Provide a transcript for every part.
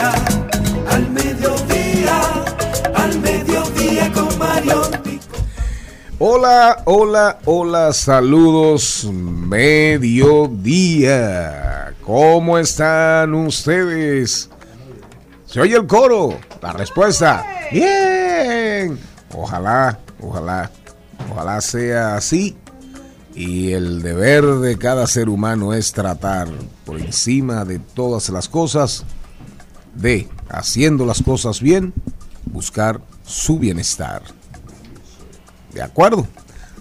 al mediodía, al mediodía con Mario. Hola, hola, hola, saludos, mediodía. ¿Cómo están ustedes? ¿Se oye el coro? La respuesta. Bien. Ojalá, ojalá, ojalá sea así y el deber de cada ser humano es tratar por encima de todas las cosas de, haciendo las cosas bien, buscar su bienestar. ¿De acuerdo?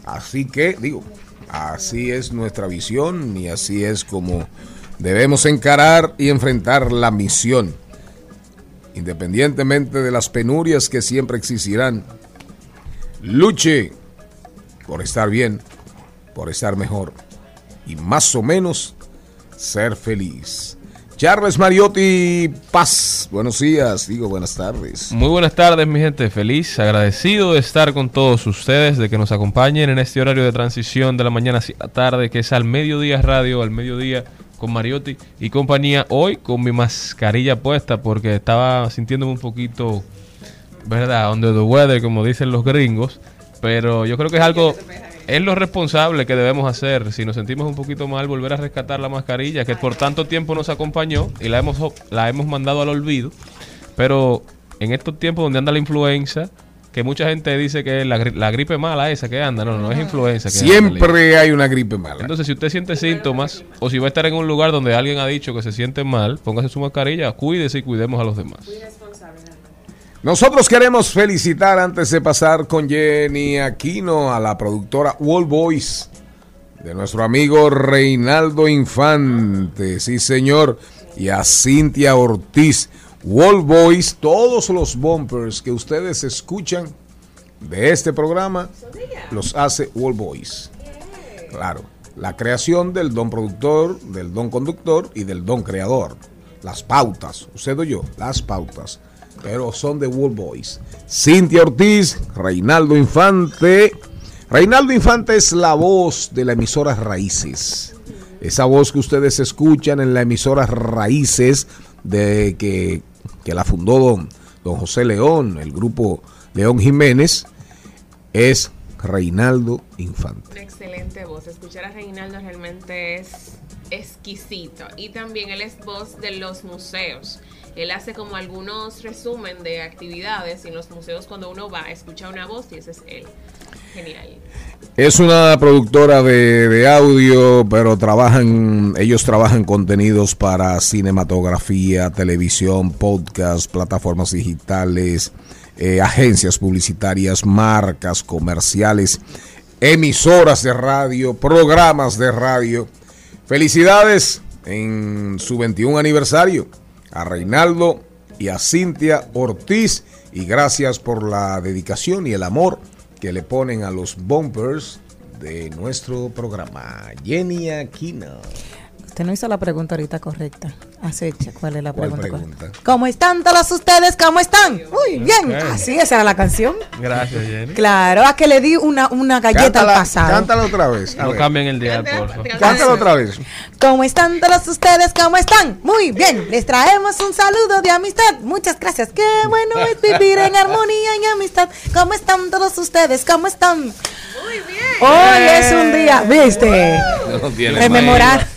Así que, digo, así es nuestra visión y así es como debemos encarar y enfrentar la misión. Independientemente de las penurias que siempre existirán, luche por estar bien por estar mejor y más o menos ser feliz. Charles Mariotti Paz, buenos días, digo buenas tardes. Muy buenas tardes, mi gente, feliz, agradecido de estar con todos ustedes, de que nos acompañen en este horario de transición de la mañana hacia tarde, que es al mediodía radio, al mediodía con Mariotti y compañía. Hoy con mi mascarilla puesta porque estaba sintiéndome un poquito, ¿verdad? Under the weather, como dicen los gringos, pero yo creo que es algo es lo responsable que debemos hacer. Si nos sentimos un poquito mal, volver a rescatar la mascarilla que por tanto tiempo nos acompañó y la hemos, la hemos mandado al olvido. Pero en estos tiempos donde anda la influenza, que mucha gente dice que es la, la gripe mala esa que anda, no, no es influenza. Siempre hay una gripe mala. Entonces, si usted siente síntomas o si va a estar en un lugar donde alguien ha dicho que se siente mal, póngase su mascarilla, cuídese y cuidemos a los demás. Nosotros queremos felicitar antes de pasar con Jenny Aquino a la productora Wall Boys de nuestro amigo Reinaldo Infante, sí señor, y a Cintia Ortiz. Wall Boys, todos los bumpers que ustedes escuchan de este programa los hace Wall Boys. Claro, la creación del don productor, del don conductor y del don creador. Las pautas, usted o yo, las pautas pero son de World Boys. Cintia Ortiz, Reinaldo Infante. Reinaldo Infante es la voz de la emisora Raíces. Esa voz que ustedes escuchan en la emisora Raíces de que, la fundó don, don José León, el grupo León Jiménez, es Reinaldo Infante. Una excelente voz. Escuchar a Reinaldo realmente es exquisito. Y también él es voz de los museos. Él hace como algunos resumen de actividades y en los museos cuando uno va escucha una voz y ese es él. Genial. Es una productora de, audio, pero trabajan, ellos trabajan contenidos para cinematografía, televisión, podcast, plataformas digitales, eh, agencias publicitarias, marcas comerciales, emisoras de radio, programas de radio. Felicidades en su 21 aniversario a Reinaldo y a Cintia Ortiz y gracias por la dedicación y el amor que le ponen a los bumpers de nuestro programa. Jenny Aquino. Usted no hizo la pregunta ahorita correcta. Acecha, ¿cuál es la ¿Cuál pregunta? pregunta? ¿Cómo están todos ustedes? ¿Cómo están? Muy bien. Así, esa era la canción. Gracias, Jenny. Claro, a que le di una, una galleta Cántala, al pasado. cántala otra vez. a No cambien el día, por favor. Cántala otra vez. ¿Cómo están todos ustedes? ¿Cómo están? Muy bien. Les traemos un saludo de amistad. Muchas gracias. Qué bueno es vivir en armonía y amistad. ¿Cómo están todos ustedes? ¿Cómo están? Muy bien. Hoy es un día, ¿viste? No Rememorar,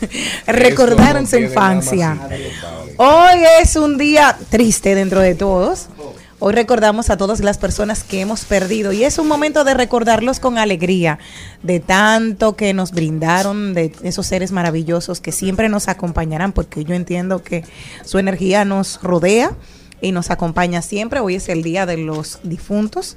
recordar en su infancia. Hoy es un día triste dentro de todos. Hoy recordamos a todas las personas que hemos perdido y es un momento de recordarlos con alegría, de tanto que nos brindaron, de esos seres maravillosos que siempre nos acompañarán, porque yo entiendo que su energía nos rodea y nos acompaña siempre. Hoy es el día de los difuntos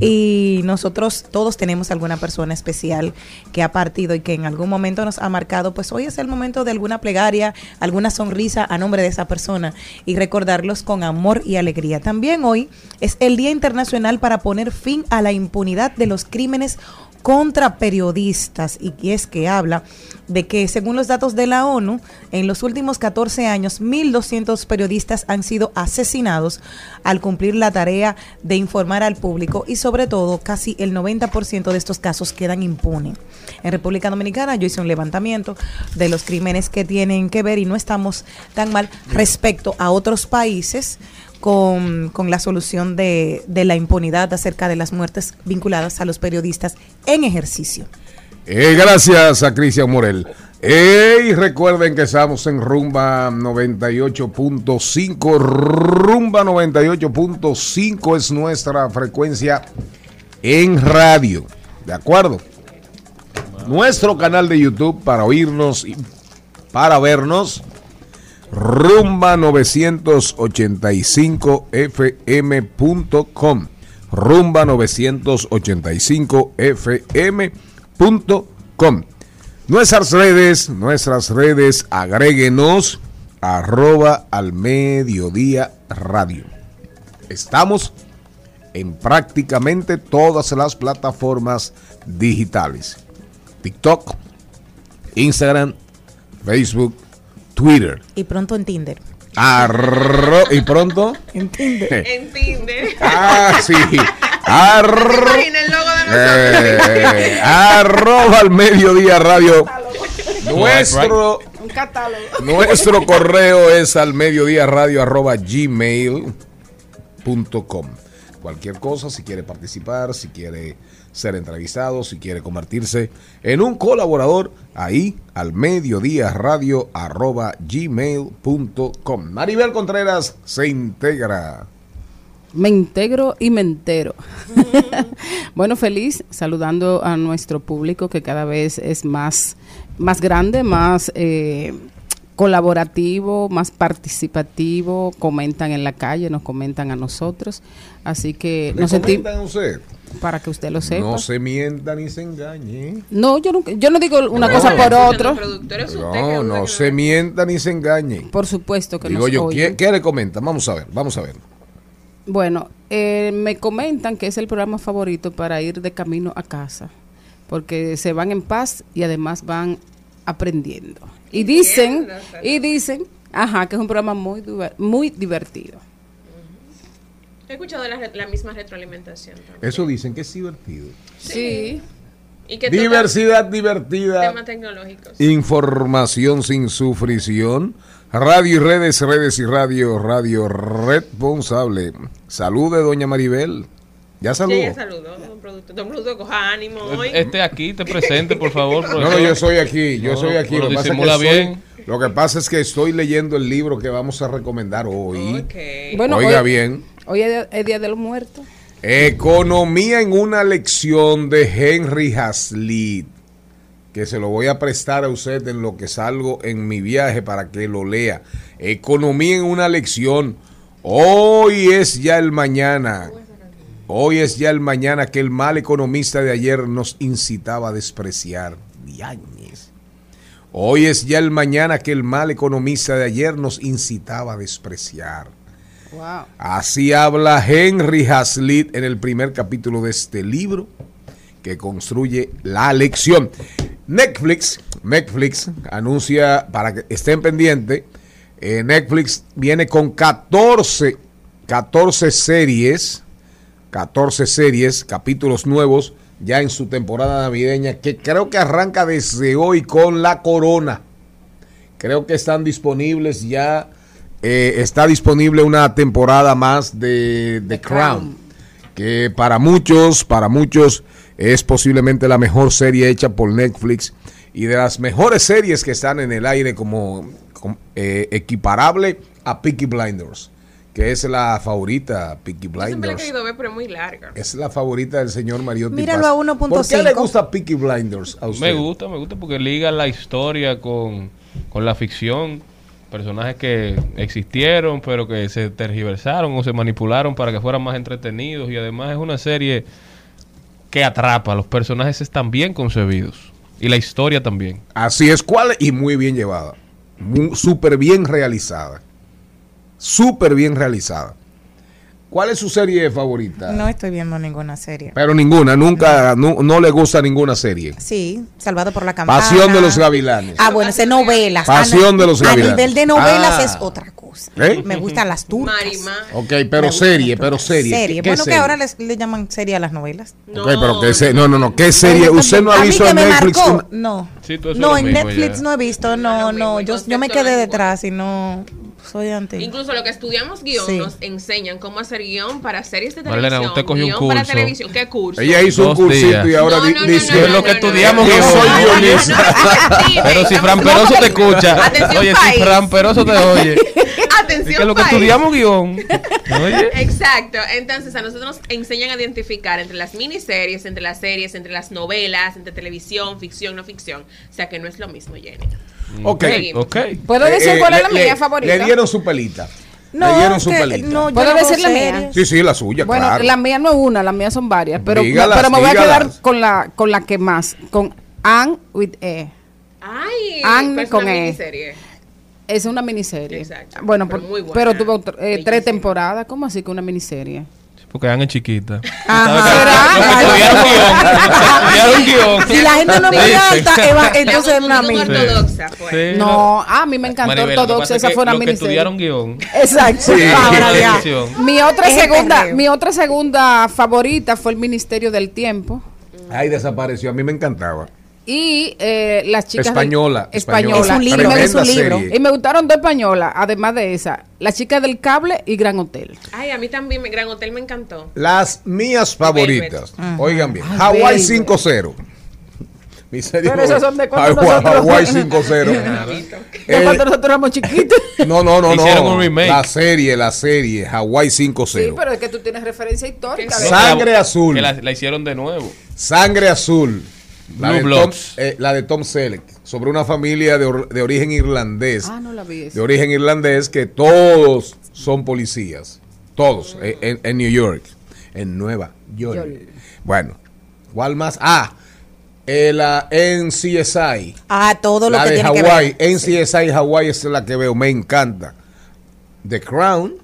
y nosotros todos tenemos alguna persona especial que ha partido y que en algún momento nos ha marcado. Pues hoy es el momento de alguna plegaria, alguna sonrisa a nombre de esa persona y recordarlos con amor y alegría. También hoy es el Día Internacional para poner fin a la impunidad de los crímenes contra periodistas y que es que habla de que según los datos de la ONU, en los últimos 14 años 1.200 periodistas han sido asesinados al cumplir la tarea de informar al público y sobre todo casi el 90% de estos casos quedan impunes. En República Dominicana yo hice un levantamiento de los crímenes que tienen que ver y no estamos tan mal respecto a otros países con, con la solución de, de la impunidad acerca de las muertes vinculadas a los periodistas en ejercicio. Eh, gracias a Cristian Morel. Eh, recuerden que estamos en Rumba 98.5. Rumba 98.5 es nuestra frecuencia en radio. ¿De acuerdo? Nuestro canal de YouTube para oírnos y para vernos. Rumba 985fm.com. Rumba 985fm.com. Nuestras redes, nuestras redes, agréguenos arroba al mediodía radio. Estamos en prácticamente todas las plataformas digitales. TikTok, Instagram, Facebook, Twitter. Y pronto en Tinder. Arro- y pronto. En Tinder. En Tinder. Ah, sí. Arro- el logo de eh, arroba al mediodía radio. Nuestro, Un catálogo. nuestro correo es al mediodía radio arroba gmail punto com. Cualquier cosa, si quiere participar, si quiere ser entrevistado, si quiere convertirse en un colaborador, ahí al mediodía radio arroba gmail punto com. Maribel Contreras se integra. Me integro y me entero. bueno, feliz saludando a nuestro público que cada vez es más, más grande, más eh, colaborativo, más participativo, comentan en la calle, nos comentan a nosotros. Así que ¿Le nos sentimos, para que usted lo sepa. No No, se mienta ni se engañe. yo, nunca- yo no digo una No. cosa por que No, no se mienta ni se engañe. Por supuesto que Digo nos yo. ¿qué, qué le comentan? Vamos a ver, vamos a ver. Bueno, eh, me comentan que es el programa favorito para ir de camino a casa, porque se van en paz y además van aprendiendo. Y dicen, y dicen, ajá, que es un programa muy, muy divertido. He escuchado la, misma retroalimentación. también. Eso dicen que es divertido. Sí. Y que toca Diversidad divertida. temas tecnológicos. Información sin sufrición. Radio y redes, redes y radio, radio responsable. Salude, doña Maribel. Ya Sí, saludó. ya saludó, productor. Don productor, coja ánimo hoy. Este aquí, te presente, por favor. No, no, yo soy aquí, yo No, soy aquí. Lo que, pasa es que disimula estoy- bien. lo que pasa es que estoy leyendo el libro que vamos a recomendar hoy. Bueno, Oiga hoy- bien. Hoy es, es Día de los Muertos. Economía en una lección de Henry Hazlitt, que se lo voy a prestar a usted en lo que salgo en mi viaje para que lo lea. Economía en una lección. Hoy es ya el mañana. Hoy es ya el mañana que el mal economista de ayer nos incitaba a despreciar. Diañez. Hoy es ya el mañana que el mal economista de ayer nos incitaba a despreciar. Wow. Así habla Henry Hazlitt en el primer capítulo de este libro que construye la lección. Netflix, Netflix anuncia para que estén pendientes Eh, Netflix viene con 14, 14 series, 14 series, capítulos nuevos ya en su temporada navideña, que creo que arranca desde hoy con La Corona. Creo que están disponibles ya, eh, está disponible una temporada más de The Crown, que para muchos, para muchos es posiblemente la mejor serie hecha por Netflix y de las mejores series que están en el aire como, como, eh, equiparable a Peaky Blinders, que es la favorita Peaky Yo siempre la he Blinders. querido ver, pero es muy larga. Es la favorita del señor Mariotti. Míralo Paz. a 1.5. ¿Por qué le gusta Peaky Blinders a usted? Me gusta, me gusta porque liga la historia con, con la ficción. Personajes que existieron, pero que se tergiversaron o se manipularon para que fueran más entretenidos. Y además es una serie que atrapa. Los personajes están bien concebidos. Y la historia también. Así es, ¿cuál? Y muy bien llevada. Súper bien realizada. Súper bien realizada. ¿Cuál es su serie favorita? No estoy viendo ninguna serie. Pero ninguna, nunca, no, no le gusta ninguna serie. Sí, Salvado por la Campana. Pasión de los Gavilanes. Ah, bueno, es novelas. Pasión A- de los A Gavilanes. nivel de novelas Ah. es otra cosa. ¿Eh? Me gustan las turcas. Marimar. Ok, pero serie, pero serie. Serie. ¿Qué Bueno, que ahora les, le llaman serie a las novelas. No, Ok, pero ¿qué se- no, no, no, ¿qué serie? ¿Usted no ha A visto en Netflix? marcó. No. Sí, no, en Netflix ya. no he visto. No, No, no, no. el Yo, yo me quedé detrás y no soy. Incluso lo que estudiamos guion Sí. nos enseñan cómo hacer guion para series de Marlena, televisión. usted cogió un guion para curso. televisión. ¿Qué curso? Ella hizo un cursito días. y ahora No, no, no, dice lo que no, estudiamos no, guion. Pero si Fran Peroso te escucha. Oye, si país. Fran Peroso te oye. Es Atención, que lo que estudiamos guion. Oye. Exacto. Entonces, a nosotros nos enseñan a identificar entre las miniseries, entre las series, entre las novelas, entre televisión, ficción, no ficción. O sea que no es lo mismo, Jenny. Ok. Ok. ¿Puedo Eh, decir eh, cuál es la mía favorita? Le dieron su pelita. no, le dieron su que- pelita. no, yo ¿Puedo no decir la mía? Sí, sí, la suya, Bueno, claro. la mía no es una, la mía son varias, pero, Dígalas, pero me voy a quedar con la con la que más, con Anne with E. Ay, Anne con una E. miniserie. Es una miniserie. Exacto. Bueno, Pero por- muy buena. pero tuvo eh, tres temporadas. ¿Cómo así que una miniserie? Porque Anne es chiquita. Ajá. Estudiaron guion. Estudiaron guion. Si la gente no Sí. alta, Eva, entonces es una ortodoxa, pues. Sí. No, ah, a mí me encantó Maribel, Ortodoxa, esa fue una miniserie. estudiaron guion. Exacto. Sí. Ahora ya. Mi otra Es segunda, mi otra segunda favorita fue el Ministerio del Tiempo. Ay, desapareció. A mí me encantaba. Y eh, las chicas. del- Española, Española. Es un libro, es un libro. serie. Y me gustaron dos españolas, además de esa. La chica del cable y Gran Hotel. Ay, a mí también, Gran Hotel me encantó. Las mías favoritas. Oigan bien. Ay, Hawaii baby. 5-0. Mi serie Pero esas son de cuando Hawaii, nosotros- Hawaii 5-0. De Eh, cuando nosotros éramos chiquitos. no, no, no, Hicieron no. un remake. La serie, la serie. Hawaii 5-0. Sí, pero es que tú tienes referencia histórica. de- Sangre azul. Que la, la hicieron de nuevo. Sangre azul. La Blue de, Tom, eh, la de Tom Selleck. Sobre una familia de, or- de origen irlandés. Ah, no la vi. de origen irlandés que todos son policías. Todos. eh, En, en New York. En Nueva York. York. Bueno. ¿Cuál más? Ah. eh, la NCSI. Ah, todo lo la que de tiene que Hawaii. ver. NCSI Hawaii es la que veo. Me encanta. The Crown.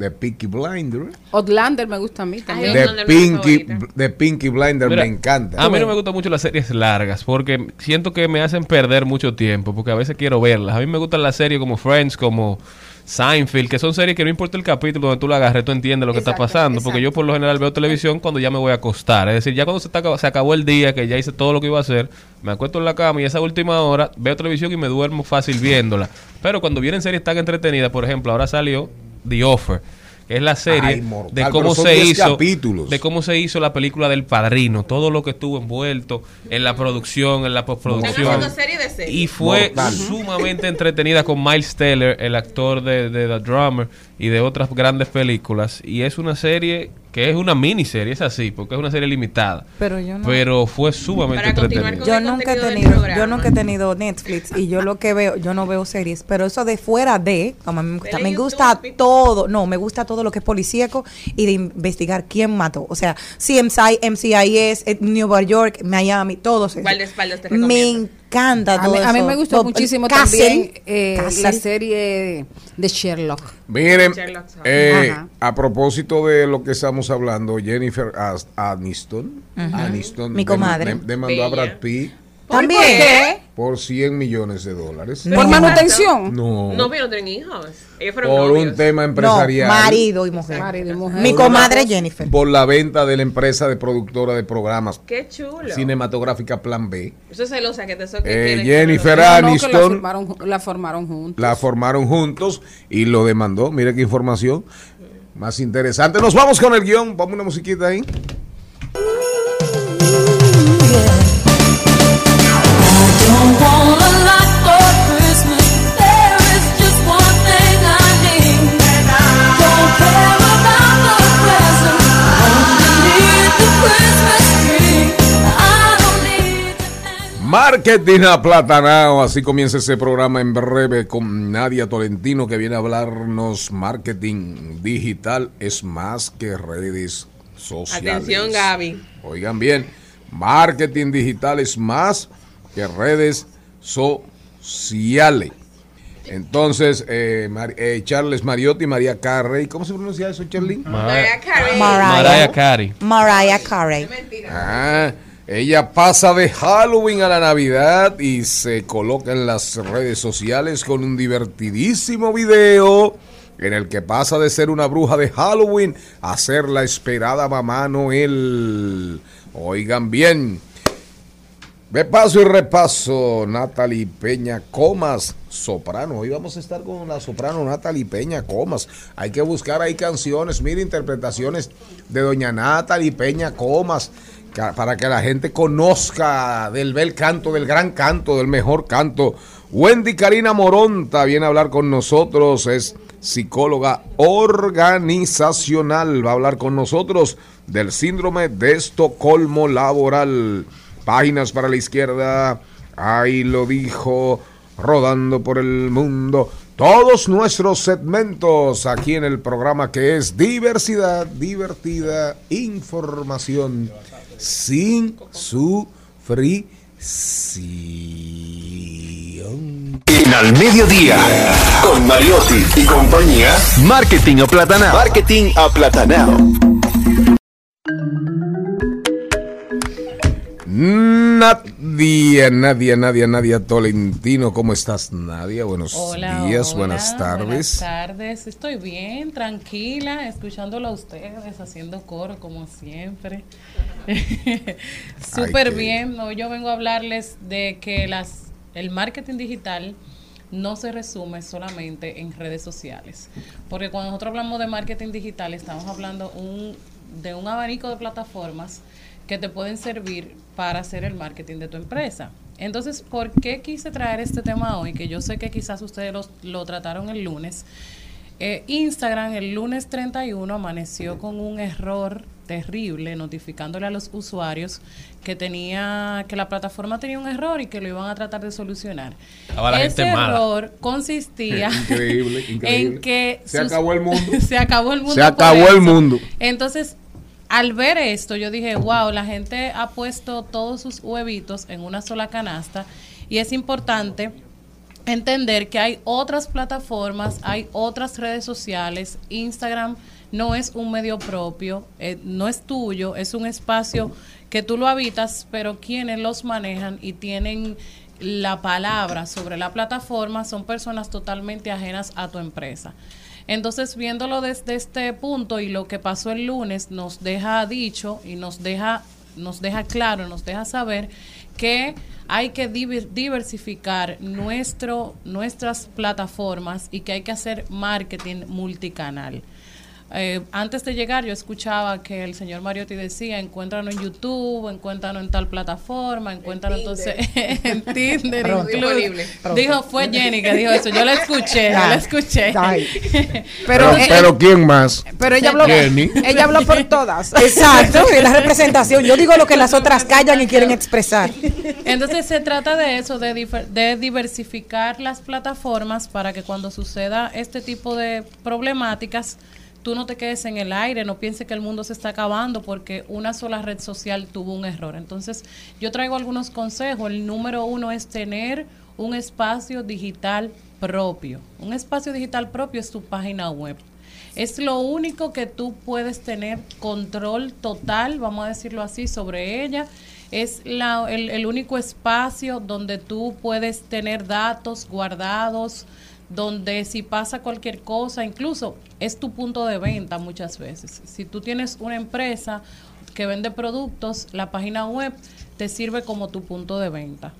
The Peaky Blinder. Outlander me gusta a mí también. Mi Pinky. The Pinky Blinder Mira, me encanta. A mí no me gustan mucho las series largas porque siento que me hacen perder mucho tiempo porque a veces quiero verlas. A mí me gustan las series como Friends, como Seinfeld, que son series que no importa el capítulo donde tú la agarres, tú entiendes lo que Exacto, está pasando. Porque yo por lo general veo televisión cuando ya me voy a acostar. Es decir, ya cuando se, está- se acabó el día, que ya hice todo lo que iba a hacer, me acuesto en la cama y esa última hora veo televisión y me duermo fácil viéndola. Pero cuando vienen series tan entretenidas, por ejemplo, ahora salió The Offer. que Es la serie Ay, mortal, de cómo se 10 hizo capítulos. de cómo se hizo la película del Padrino, todo lo que estuvo envuelto en la producción, en la postproducción. haciendo serie de serie. Y fue Mortal. sumamente entretenida con Miles Teller, el actor de, de The Drummer y de otras grandes películas. Y es una serie que es una miniserie, es así, porque es una serie limitada. Pero yo no. Pero fue sumamente entretenida. yo el nunca he tenido, yo nunca he tenido Netflix y yo lo que veo, yo no veo series, pero eso de fuera de, como me gusta, me gusta todo, no, me gusta todo lo que es policíaco y de investigar quién mató, o sea, CMSI, MCIS, eh, Nueva York, Miami, todos te Me recomiendo. Encanta A todo mí, a mí eso. me gustó Bob- muchísimo Castle, también eh, Castle. la serie de Sherlock. Miren, Sherlock eh, a propósito de lo que estamos hablando, Jennifer Aniston, Aniston Mi comadre. dem- demandó a. Brad Pitt También. ¿Qué? por 100 millones de dólares. ¿Por manutención? No, No, pero no tienen hijos. Ellos fueron por novios. un tema No, empresarial. marido y mujer. Marido y mujer. Mi comadre Jennifer. Por la venta de la empresa de productora de programas Qué chulo. cinematográfica Plan B. Eso es celosa que te so que Eh, Jennifer No, no, la Aniston formaron, la formaron juntos. la formaron juntos y lo demandó. Mire qué información más interesante. Nos vamos con el guion. Vamos una musiquita ahí. Marketing aplatanado. Así comienza ese programa en breve con Nadia Tolentino que viene a hablarnos. Marketing digital es más que redes sociales. Atención, Gaby. Oigan bien, marketing digital es más que redes sociales. Entonces, eh, Mar- eh, Charles Mariotti, María Carrey, ¿cómo se pronuncia eso, Charly? Mariah Carey. Mariah Carey. Mariah Carey. Ah, ella pasa de Halloween a la Navidad y se coloca en las redes sociales con un divertidísimo video en el que pasa de ser una bruja de Halloween a ser la esperada mamá Noel. Oigan bien. De paso y repaso, Natalie Peña Comas, soprano. Hoy vamos a estar con la soprano Natalie Peña Comas. Hay que buscar ahí canciones, mire, interpretaciones de doña Natalie Peña Comas, para que la gente conozca del bel canto, del gran canto, del mejor canto. Wendy Karina Moronta viene a hablar con nosotros, es psicóloga organizacional, va a hablar con nosotros del síndrome de Estocolmo laboral. Páginas para la izquierda, ahí lo dijo, rodando por el mundo. Todos nuestros segmentos aquí en el programa que es diversidad, divertida, información sin sufrición. En al mediodía, con Mariotti y compañía, Marketing Aplatanado. Marketing Aplatanado. Nadia, Nadia, Nadia, Nadia Tolentino, ¿cómo estás, Nadia? Buenos Hola, días, hola, buenas tardes. Buenas tardes, estoy bien, tranquila, escuchándolo a ustedes, haciendo coro como siempre. Súper bien, hoy yo vengo a hablarles de que las, el marketing digital no se resume solamente en redes sociales. Porque cuando nosotros hablamos de marketing digital, estamos hablando un, de un abanico de plataformas que te pueden servir para hacer el marketing de tu empresa. Entonces, ¿por qué quise traer este tema hoy? Que yo sé que quizás ustedes los- lo trataron el lunes. Eh, Instagram el lunes 31 amaneció con un error terrible notificándole a los usuarios que tenía que la plataforma tenía un error y que lo iban a tratar de solucionar. La Ese gente mala. error consistía Increíble, increíble. en que Se sus- acabó el mundo. se acabó el mundo. Se acabó el mundo. Entonces, al ver esto, yo dije, wow, la gente ha puesto todos sus huevitos en una sola canasta y es importante entender que hay otras plataformas, hay otras redes sociales, Instagram no es un medio propio, eh, no es tuyo, es un espacio que tú lo habitas, pero quienes los manejan y tienen la palabra sobre la plataforma son personas totalmente ajenas a tu empresa. Entonces, viéndolo desde este punto y lo que pasó el lunes nos deja dicho y nos deja nos deja claro, nos deja saber que hay que diver- diversificar nuestro nuestras plataformas y que hay que hacer marketing multicanal. Eh, antes de llegar yo escuchaba que el señor Mariotti decía, encuéntranos en YouTube, encuéntranos en tal plataforma, encuéntranos entonces en Tinder, Pronto. incluso. Dijo, fue Jenny que dijo eso, yo la escuché, yo la escuché. Pero, Pero, eh, pero ¿quién más? pero ella habló, Jenny. ella habló por todas. Exacto, es la representación. Yo digo lo que las otras callan y quieren expresar. Entonces se trata de eso, de diversificar las plataformas para que cuando suceda este tipo de problemáticas, tú no te quedes en el aire, no pienses que el mundo se está acabando porque una sola red social tuvo un error. Entonces yo traigo algunos consejos. El número uno es tener un espacio digital propio. Un espacio digital propio es tu página web. Es lo único que tú puedes tener control total, vamos a decirlo así, sobre ella. es la, el, el único espacio donde tú puedes tener datos guardados, donde si pasa cualquier cosa, incluso es tu punto de venta muchas veces. Si tú tienes una empresa que vende productos, la página web te sirve como tu punto de venta.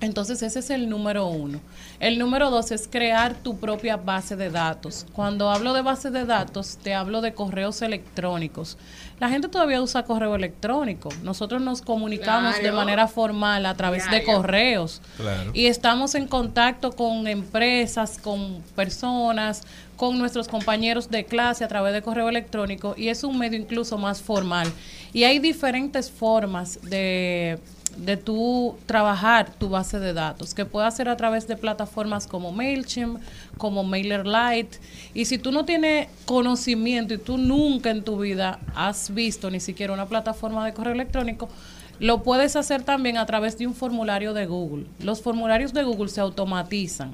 Entonces ese es el número uno. El número dos es crear tu propia base de datos. Cuando hablo de base de datos, te hablo de correos electrónicos. La gente todavía usa correo electrónico. Nosotros nos comunicamos de manera formal a través de correos. Claro. Y estamos en contacto con empresas, con personas, con nuestros compañeros de clase a través de correo electrónico y es un medio incluso más formal. Y hay diferentes formas de, de tú trabajar tu base de datos, que puede hacer a través de plataformas como MailChimp, como MailerLite. Y si tú no tienes conocimiento y tú nunca en tu vida has visto ni siquiera una plataforma de correo electrónico, lo puedes hacer también a través de un formulario de Google. Los formularios de Google se automatizan.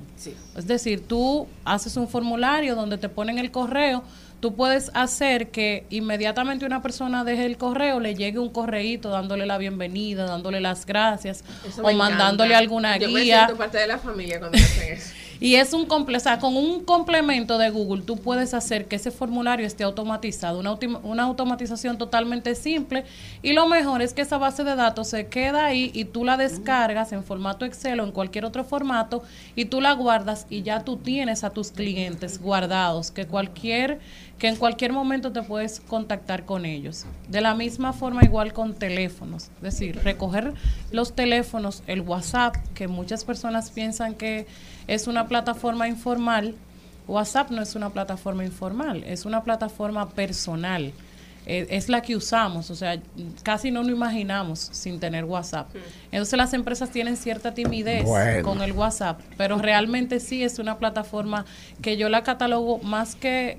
Es decir, tú haces un formulario donde te ponen el correo, tú puedes hacer que inmediatamente una persona deje el correo, le llegue un correíto dándole la bienvenida, dándole las gracias Eso o mandándole encanta. alguna Yo me guía. siento parte de la familia cuando hacen eso. Y es un o sea, con un complemento de Google tú puedes hacer que ese formulario esté automatizado, una, una automatización totalmente simple y lo mejor es que esa base de datos se queda ahí y tú la descargas en formato Excel o en cualquier otro formato y tú la guardas y ya tú tienes a tus clientes guardados que cualquier que en cualquier momento te puedes contactar con ellos. De la misma forma igual con teléfonos, es decir, recoger los teléfonos, el WhatsApp, que muchas personas piensan que es una plataforma informal. WhatsApp no es una plataforma informal, es una plataforma personal. Eh, es la que usamos, o sea, casi no nos imaginamos sin tener WhatsApp. Entonces las empresas tienen cierta timidez Bueno. con el WhatsApp, pero realmente sí es una plataforma que yo la catalogo más que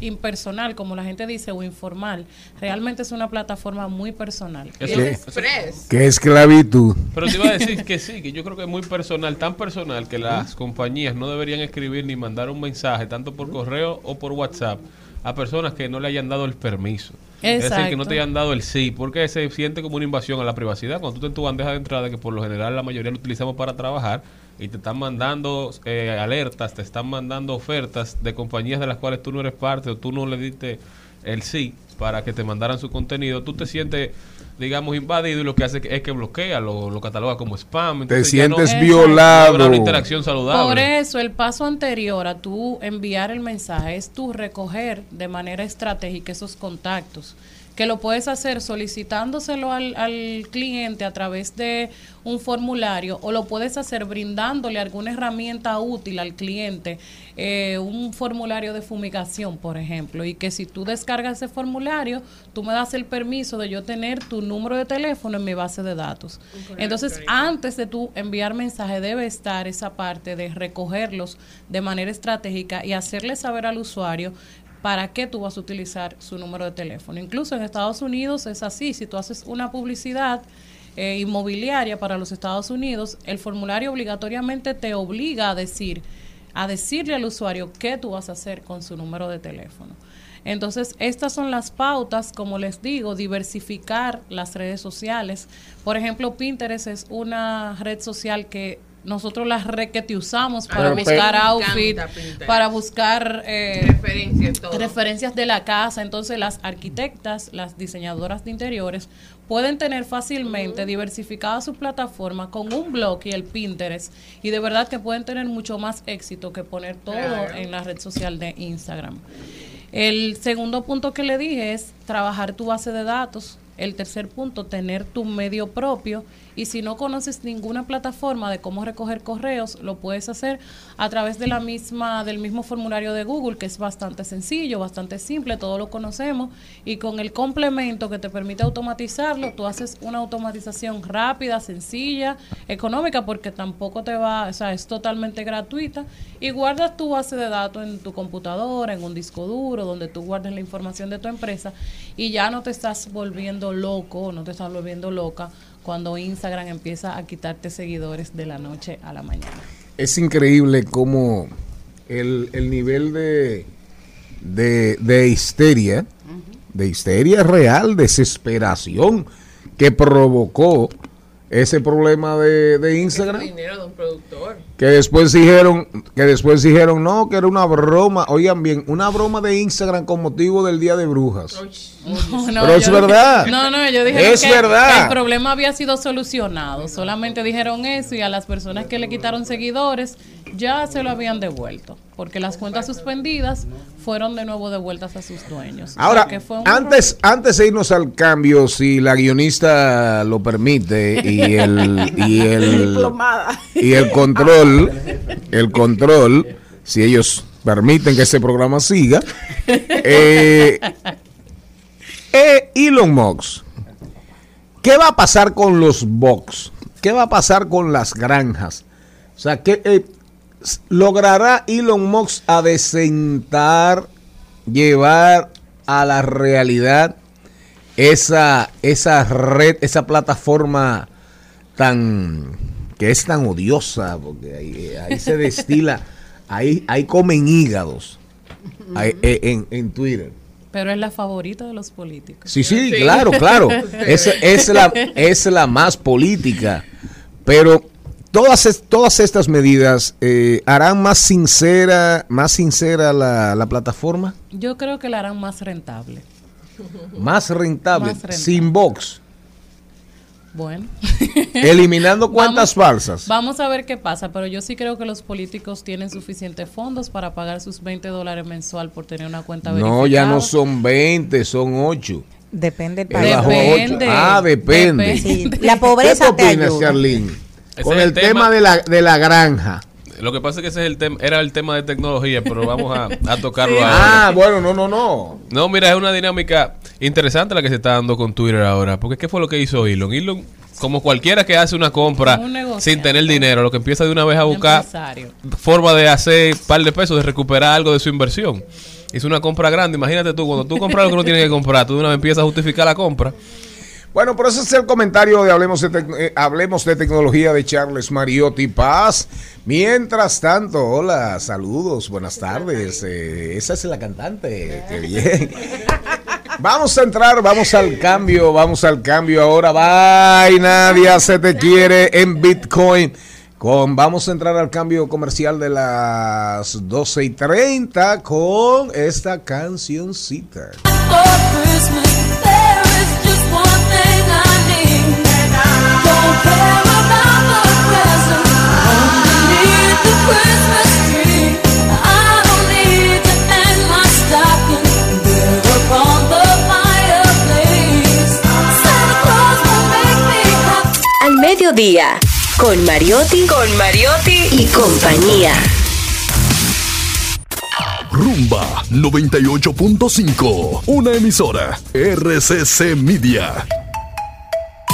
impersonal, como la gente dice, o informal. Realmente es una plataforma muy personal. Eso- Express. Qué esclavitud. Pero te iba a decir que sí, que yo creo que es muy personal, tan personal que las compañías no deberían escribir ni mandar un mensaje, tanto por correo o por WhatsApp, a personas que no le hayan dado el permiso. Es decir, que no te Exacto. hayan dado el sí, porque se siente como una invasión a la privacidad. Cuando tú estás en tu bandeja de entrada, que por lo general la mayoría lo utilizamos para trabajar, y te están mandando eh, alertas, te están mandando ofertas de compañías de las cuales tú no eres parte o tú no le diste el sí para que te mandaran su contenido, tú te sientes, digamos, invadido y lo que hace que- es que bloquea, lo, lo cataloga como spam. Te entonces sientes no violado. una interacción saludable. Por eso el paso anterior a tú enviar el mensaje es tú recoger de manera estratégica esos contactos, que lo puedes hacer solicitándoselo al, al cliente a través de un formulario o lo puedes hacer brindándole alguna herramienta útil al cliente, eh, un formulario de fumigación, por ejemplo, y que si tú descargas ese formulario, tú me das el permiso de yo tener tu número de teléfono en mi base de datos. Entonces, antes de tú enviar mensaje debe estar esa parte de recogerlos de manera estratégica y hacerle saber al usuario para qué tú vas a utilizar su número de teléfono. Incluso en Estados Unidos es así, si tú haces una publicidad eh, inmobiliaria para los Estados Unidos, el formulario obligatoriamente te obliga a decir, a decirle al usuario qué tú vas a hacer con su número de teléfono. Entonces, estas son las pautas, como les digo, diversificar las redes sociales. Por ejemplo, Pinterest es una red social que nosotros la requete usamos para buscar outfit, encanta para buscar eh, Referencia en todo. referencias de la casa. Entonces, las arquitectas, las diseñadoras de interiores, pueden tener fácilmente diversificada su plataforma con un blog y el Pinterest. Y de verdad que pueden tener mucho más éxito que poner todo Claro. en la red social de Instagram. El segundo punto que le dije es trabajar tu base de datos. El tercer punto, tener tu medio propio. Y si no conoces ninguna plataforma de cómo recoger correos, lo puedes hacer a través de la misma, del mismo formulario de Google, que es bastante sencillo, bastante simple, todos lo conocemos. Y con el complemento que te permite automatizarlo, tú haces una automatización rápida, sencilla, económica, porque tampoco te va, o sea, es totalmente gratuita. Y guardas tu base de datos en tu computadora, en un disco duro, donde tú guardes la información de tu empresa y ya no te estás volviendo loco, no te estás volviendo loca cuando Instagram empieza a quitarte seguidores de la noche a la mañana. Es increíble cómo el, el nivel de, de, de histeria, de histeria real, desesperación, que que provocó ese problema de, de Instagram. dinero de un productor. Que después dijeron, que después dijeron, no, que era una broma. Oigan bien, una broma de Instagram con motivo del Día de Brujas. No, Pero es yo- verdad. No, no, ellos dijeron Es que verdad. el problema había sido solucionado. Solamente dijeron eso y a las personas que le quitaron seguidores ya se lo habían devuelto. Porque las cuentas suspendidas fueron de nuevo devueltas a sus dueños. Ahora, que fue antes, antes de irnos al cambio, si la guionista lo permite y el, y el, Diplomada. y el control, el control, si ellos permiten que ese programa siga, eh, eh, Elon Musk, ¿qué va a pasar con los box? ¿Qué va a pasar con las granjas? O sea, ¿qué eh, logrará Elon Musk adecentar, llevar a la realidad esa, esa red, esa plataforma tan que es tan odiosa, porque ahí, ahí se destila, ahí, ahí comen hígados ahí, eh, en, en Twitter. Pero es la favorita de los políticos. Sí, sí, claro, claro. Es, es, la, es la más política. Pero todas, es- todas estas medidas eh, harán más sincera, más sincera la, la plataforma, Yo creo que la harán más rentable. más rentable, Más rentable. sin box, Bueno. eliminando cuentas falsas. Vamos a ver qué pasa, pero yo sí creo que los políticos tienen suficientes fondos para pagar sus 20 dólares mensual por tener una cuenta No, ya no son 20, son 8. Depende del país. Depende. Ah, depende. Depende. Sí, la pobreza ¿Qué te opinas, ayuda. Ese Con el, el tema, tema- de, la, de la granja. Lo que pasa es que ese es el tema, era el tema de tecnología, pero vamos a, a tocarlo ahora. Ah, bueno, no, no, no. No, mira, es una dinámica interesante la que se está dando con Twitter ahora. Porque ¿qué fue lo que hizo Elon? Elon, como cualquiera que hace una compra Un sin tener dinero, lo que empieza de una vez a Un buscar forma de hacer par de pesos, de recuperar algo de su inversión. Hizo una compra grande. Imagínate tú, cuando tú compras algo que no tienes que comprar, tú de una vez empiezas a justificar la compra. Bueno, pero ese es el comentario de Hablemos de, Tec- eh, Hablemos de Tecnología de Charles Mariotti Paz. Mientras tanto, hola, saludos, buenas tardes. Eh, esa es la cantante, qué bien. Vamos a entrar, vamos al cambio, vamos al cambio ahora. Bye, nadie se te quiere en Bitcoin. Con, vamos a entrar al cambio comercial de las 12 y 30 con esta cancioncita. For Al mediodía, con Mariotti, con Mariotti y compañía. Rumba 98.5, una emisora RCC Media.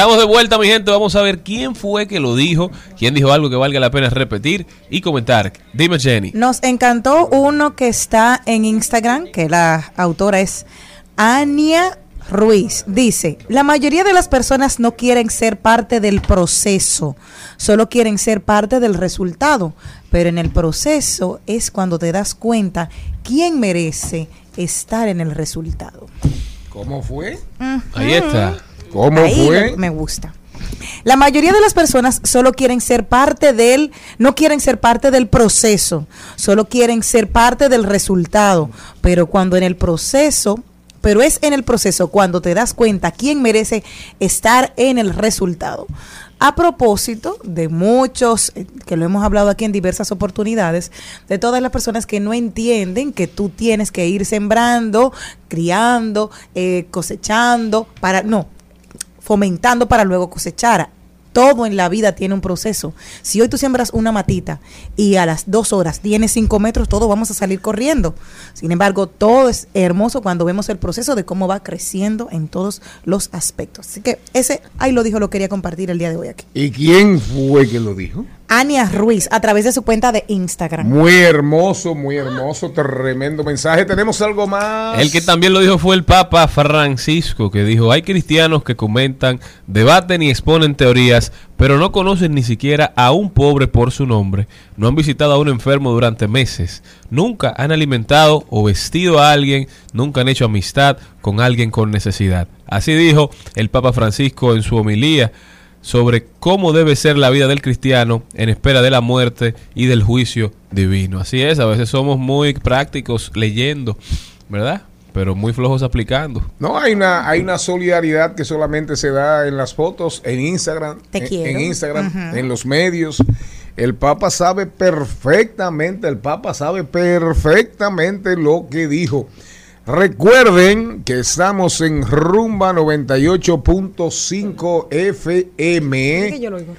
Estamos de vuelta, mi gente. Vamos a ver quién fue que lo dijo, quién dijo algo que valga la pena repetir y comentar. Dime, Jenny. Nos encantó uno que está en Instagram, que la autora es Ania Ruiz. Dice, la mayoría de las personas no quieren ser parte del proceso, solo quieren ser parte del resultado. Pero en el proceso es cuando te das cuenta quién merece estar en el resultado. ¿Cómo fue? Ahí está. ¿Cómo Ahí fue? me- gusta. La mayoría de las personas solo quieren ser parte del, no quieren ser parte del proceso, solo quieren ser parte del resultado. Pero cuando en el proceso, pero es en el proceso cuando te das cuenta quién merece estar en el resultado. A propósito de muchos, eh, que lo hemos hablado aquí en diversas oportunidades, de todas las personas que no entienden que tú tienes que ir sembrando, criando, eh, cosechando, para, no, fomentando para luego cosechar. Todo en la vida tiene un proceso. Si hoy tú siembras una matita y a las dos horas tienes cinco metros, todos vamos a salir corriendo. Sin embargo, todo es hermoso cuando vemos el proceso de cómo va creciendo en todos los aspectos. Así que ese, ahí lo dijo, lo quería compartir el día de hoy aquí. ¿Y quién fue que lo dijo? Ania Ruiz, a través de su cuenta de Instagram. Muy hermoso, muy hermoso, tremendo mensaje. Tenemos algo más. El que también lo dijo fue el Papa Francisco, que dijo, hay cristianos que comentan, debaten y exponen teorías, pero no conocen ni siquiera a un pobre por su nombre, no han visitado a un enfermo durante meses, nunca han alimentado o vestido a alguien, nunca han hecho amistad con alguien con necesidad. Así dijo el Papa Francisco en su homilía sobre cómo debe ser la vida del cristiano en espera de la muerte y del juicio divino. Así es, a veces somos muy prácticos leyendo, ¿verdad? Pero muy flojos aplicando. No, hay una, hay una solidaridad que solamente se da en las fotos, en Instagram, Te en, quiero. en Instagram, en los medios. El Papa sabe perfectamente, el Papa sabe perfectamente lo que dijo. Recuerden que estamos en Rumba 98.5 FM. yo lo oigo.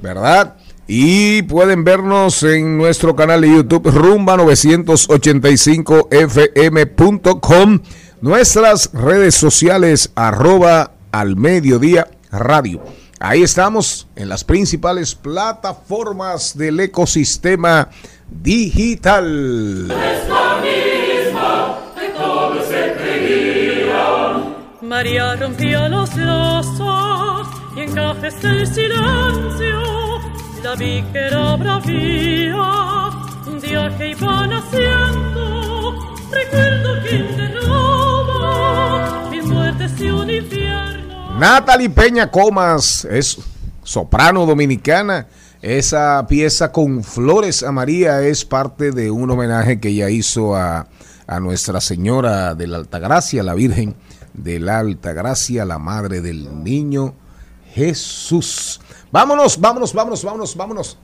¿verdad? Y pueden vernos en nuestro canal de YouTube rumba985fm.com, nuestras redes sociales arroba al mediodía radio. Ahí estamos en las principales plataformas del ecosistema digital. María rompía los lazos y encajes del silencio. La vi que era bravía, un día que iba naciendo. Recuerdo que enterraba mi muerte y un infierno. Natalie Peña Comas es soprano dominicana. Esa pieza con flores a María es parte de un homenaje que ella hizo a, a Nuestra Señora de la Altagracia, la Virgen de la Altagracia, la Madre del Niño Jesús. Vámonos, vámonos, vámonos, vámonos, vámonos.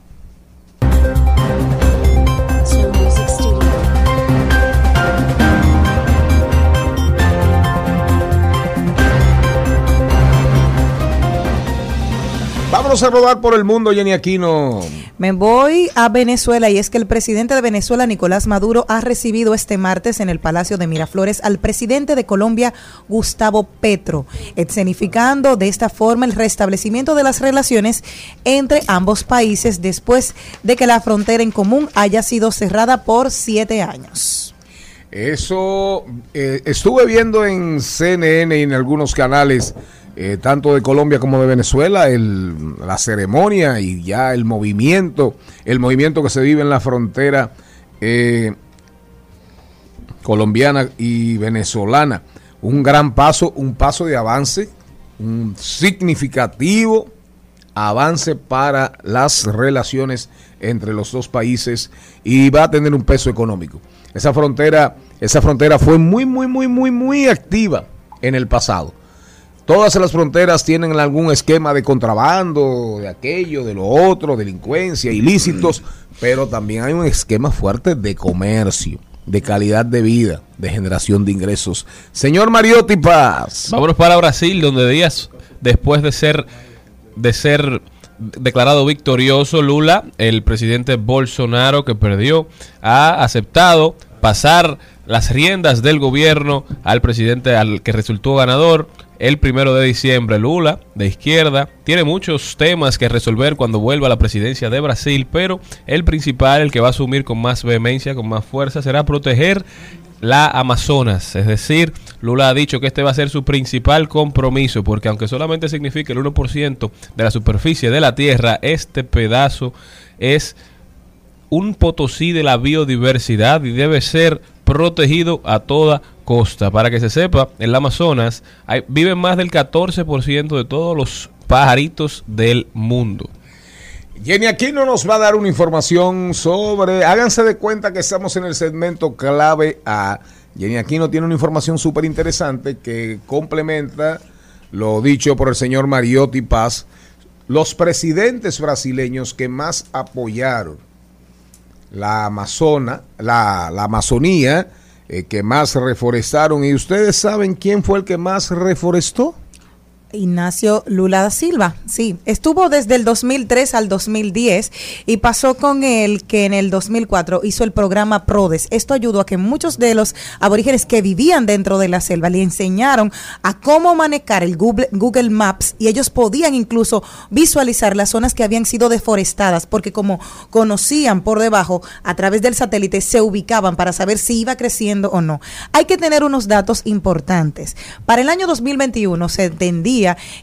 Vámonos a rodar por el mundo, Jenny Aquino. Me voy a Venezuela y es que el presidente de Venezuela, Nicolás Maduro, ha recibido este martes en el Palacio de Miraflores al presidente de Colombia, Gustavo Petro, escenificando de esta forma el restablecimiento de las relaciones entre ambos países después de que la frontera en común haya sido cerrada por siete años. Eso eh, estuve viendo en CNN y en algunos canales, eh, tanto de Colombia como de Venezuela, el- la ceremonia y ya el movimiento, el movimiento que se vive en la frontera eh, colombiana y venezolana. Un gran paso, un paso de avance, un significativo avance para las relaciones entre los dos países y va a tener un peso económico. Esa frontera, esa frontera fue muy, muy, muy, muy, muy activa en el pasado. Todas las fronteras tienen algún esquema de contrabando, de aquello, de lo otro, delincuencia, ilícitos, pero también hay un esquema fuerte de comercio, de calidad de vida, de generación de ingresos. Señor Mariotti Paz. Vámonos para Brasil, donde días después de ser, de ser declarado victorioso Lula, el presidente Bolsonaro que perdió, ha aceptado pasar las riendas del gobierno al presidente al que resultó ganador el primero de diciembre. Lula, de izquierda, tiene muchos temas que resolver cuando vuelva a la presidencia de Brasil, pero el principal, el que va a asumir con más vehemencia, con más fuerza, será proteger la Amazonas. Es decir, Lula ha dicho que este va a ser su principal compromiso, porque aunque solamente signifique el 1% de la superficie de la Tierra, este pedazo es un potosí de la biodiversidad y debe ser protegido a toda costa. Para que se sepa, en la Amazonas hay, viven más del 14% de todos los pajaritos del mundo. Jenny Aquino nos va a dar una información sobre. Háganse de cuenta que estamos en el segmento clave A. Jenny Aquino tiene una información súper interesante que complementa lo dicho por el señor Mariotti Paz. Los presidentes brasileños que más apoyaron la Amazona, la, la Amazonía, eh, que más reforestaron. ¿Y ustedes saben quién fue el que más reforestó? Ignacio Lula da Silva, sí, estuvo desde el 2003 al 2010 y pasó con él que en el 2004 hizo el programa PRODES. Esto ayudó a que muchos de los aborígenes que vivían dentro de la selva le enseñaron a cómo manejar el Google, Google Maps y ellos podían incluso visualizar las zonas que habían sido deforestadas porque como conocían por debajo a través del satélite se ubicaban para saber si iba creciendo o no. Hay que tener unos datos importantes. Para el año 2021 se entendía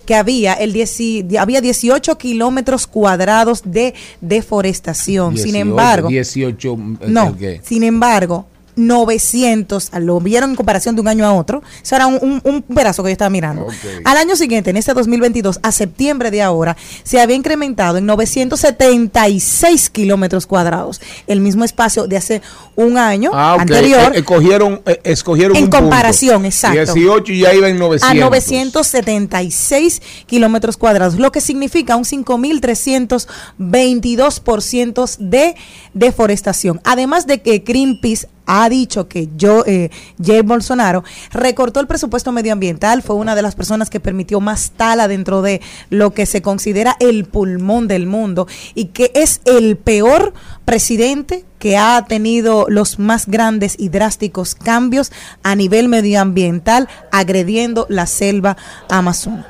que había el 10 había 18 kilómetros cuadrados de deforestación. Sin 18, embargo, 18. ¿el no, sin embargo, 900, lo vieron en comparación de un año a otro, eso era un, un- un pedazo que yo estaba mirando. Al año siguiente, en este 2022, a septiembre de ahora, se había incrementado en 976 kilómetros cuadrados, el mismo espacio de hace un año Ah, anterior. Eh, escogieron, eh, escogieron En un punto. comparación, exacto. 18 y ya iba en 900. a 976 kilómetros cuadrados, lo que significa un 5.322% de deforestación. Además de que Greenpeace ha dicho que yo, eh, Jair Bolsonaro recortó el presupuesto medioambiental, fue una de las personas que permitió más tala dentro de lo que se considera el pulmón del mundo y que es el peor presidente que ha tenido los más grandes y drásticos cambios a nivel medioambiental agrediendo la selva amazona.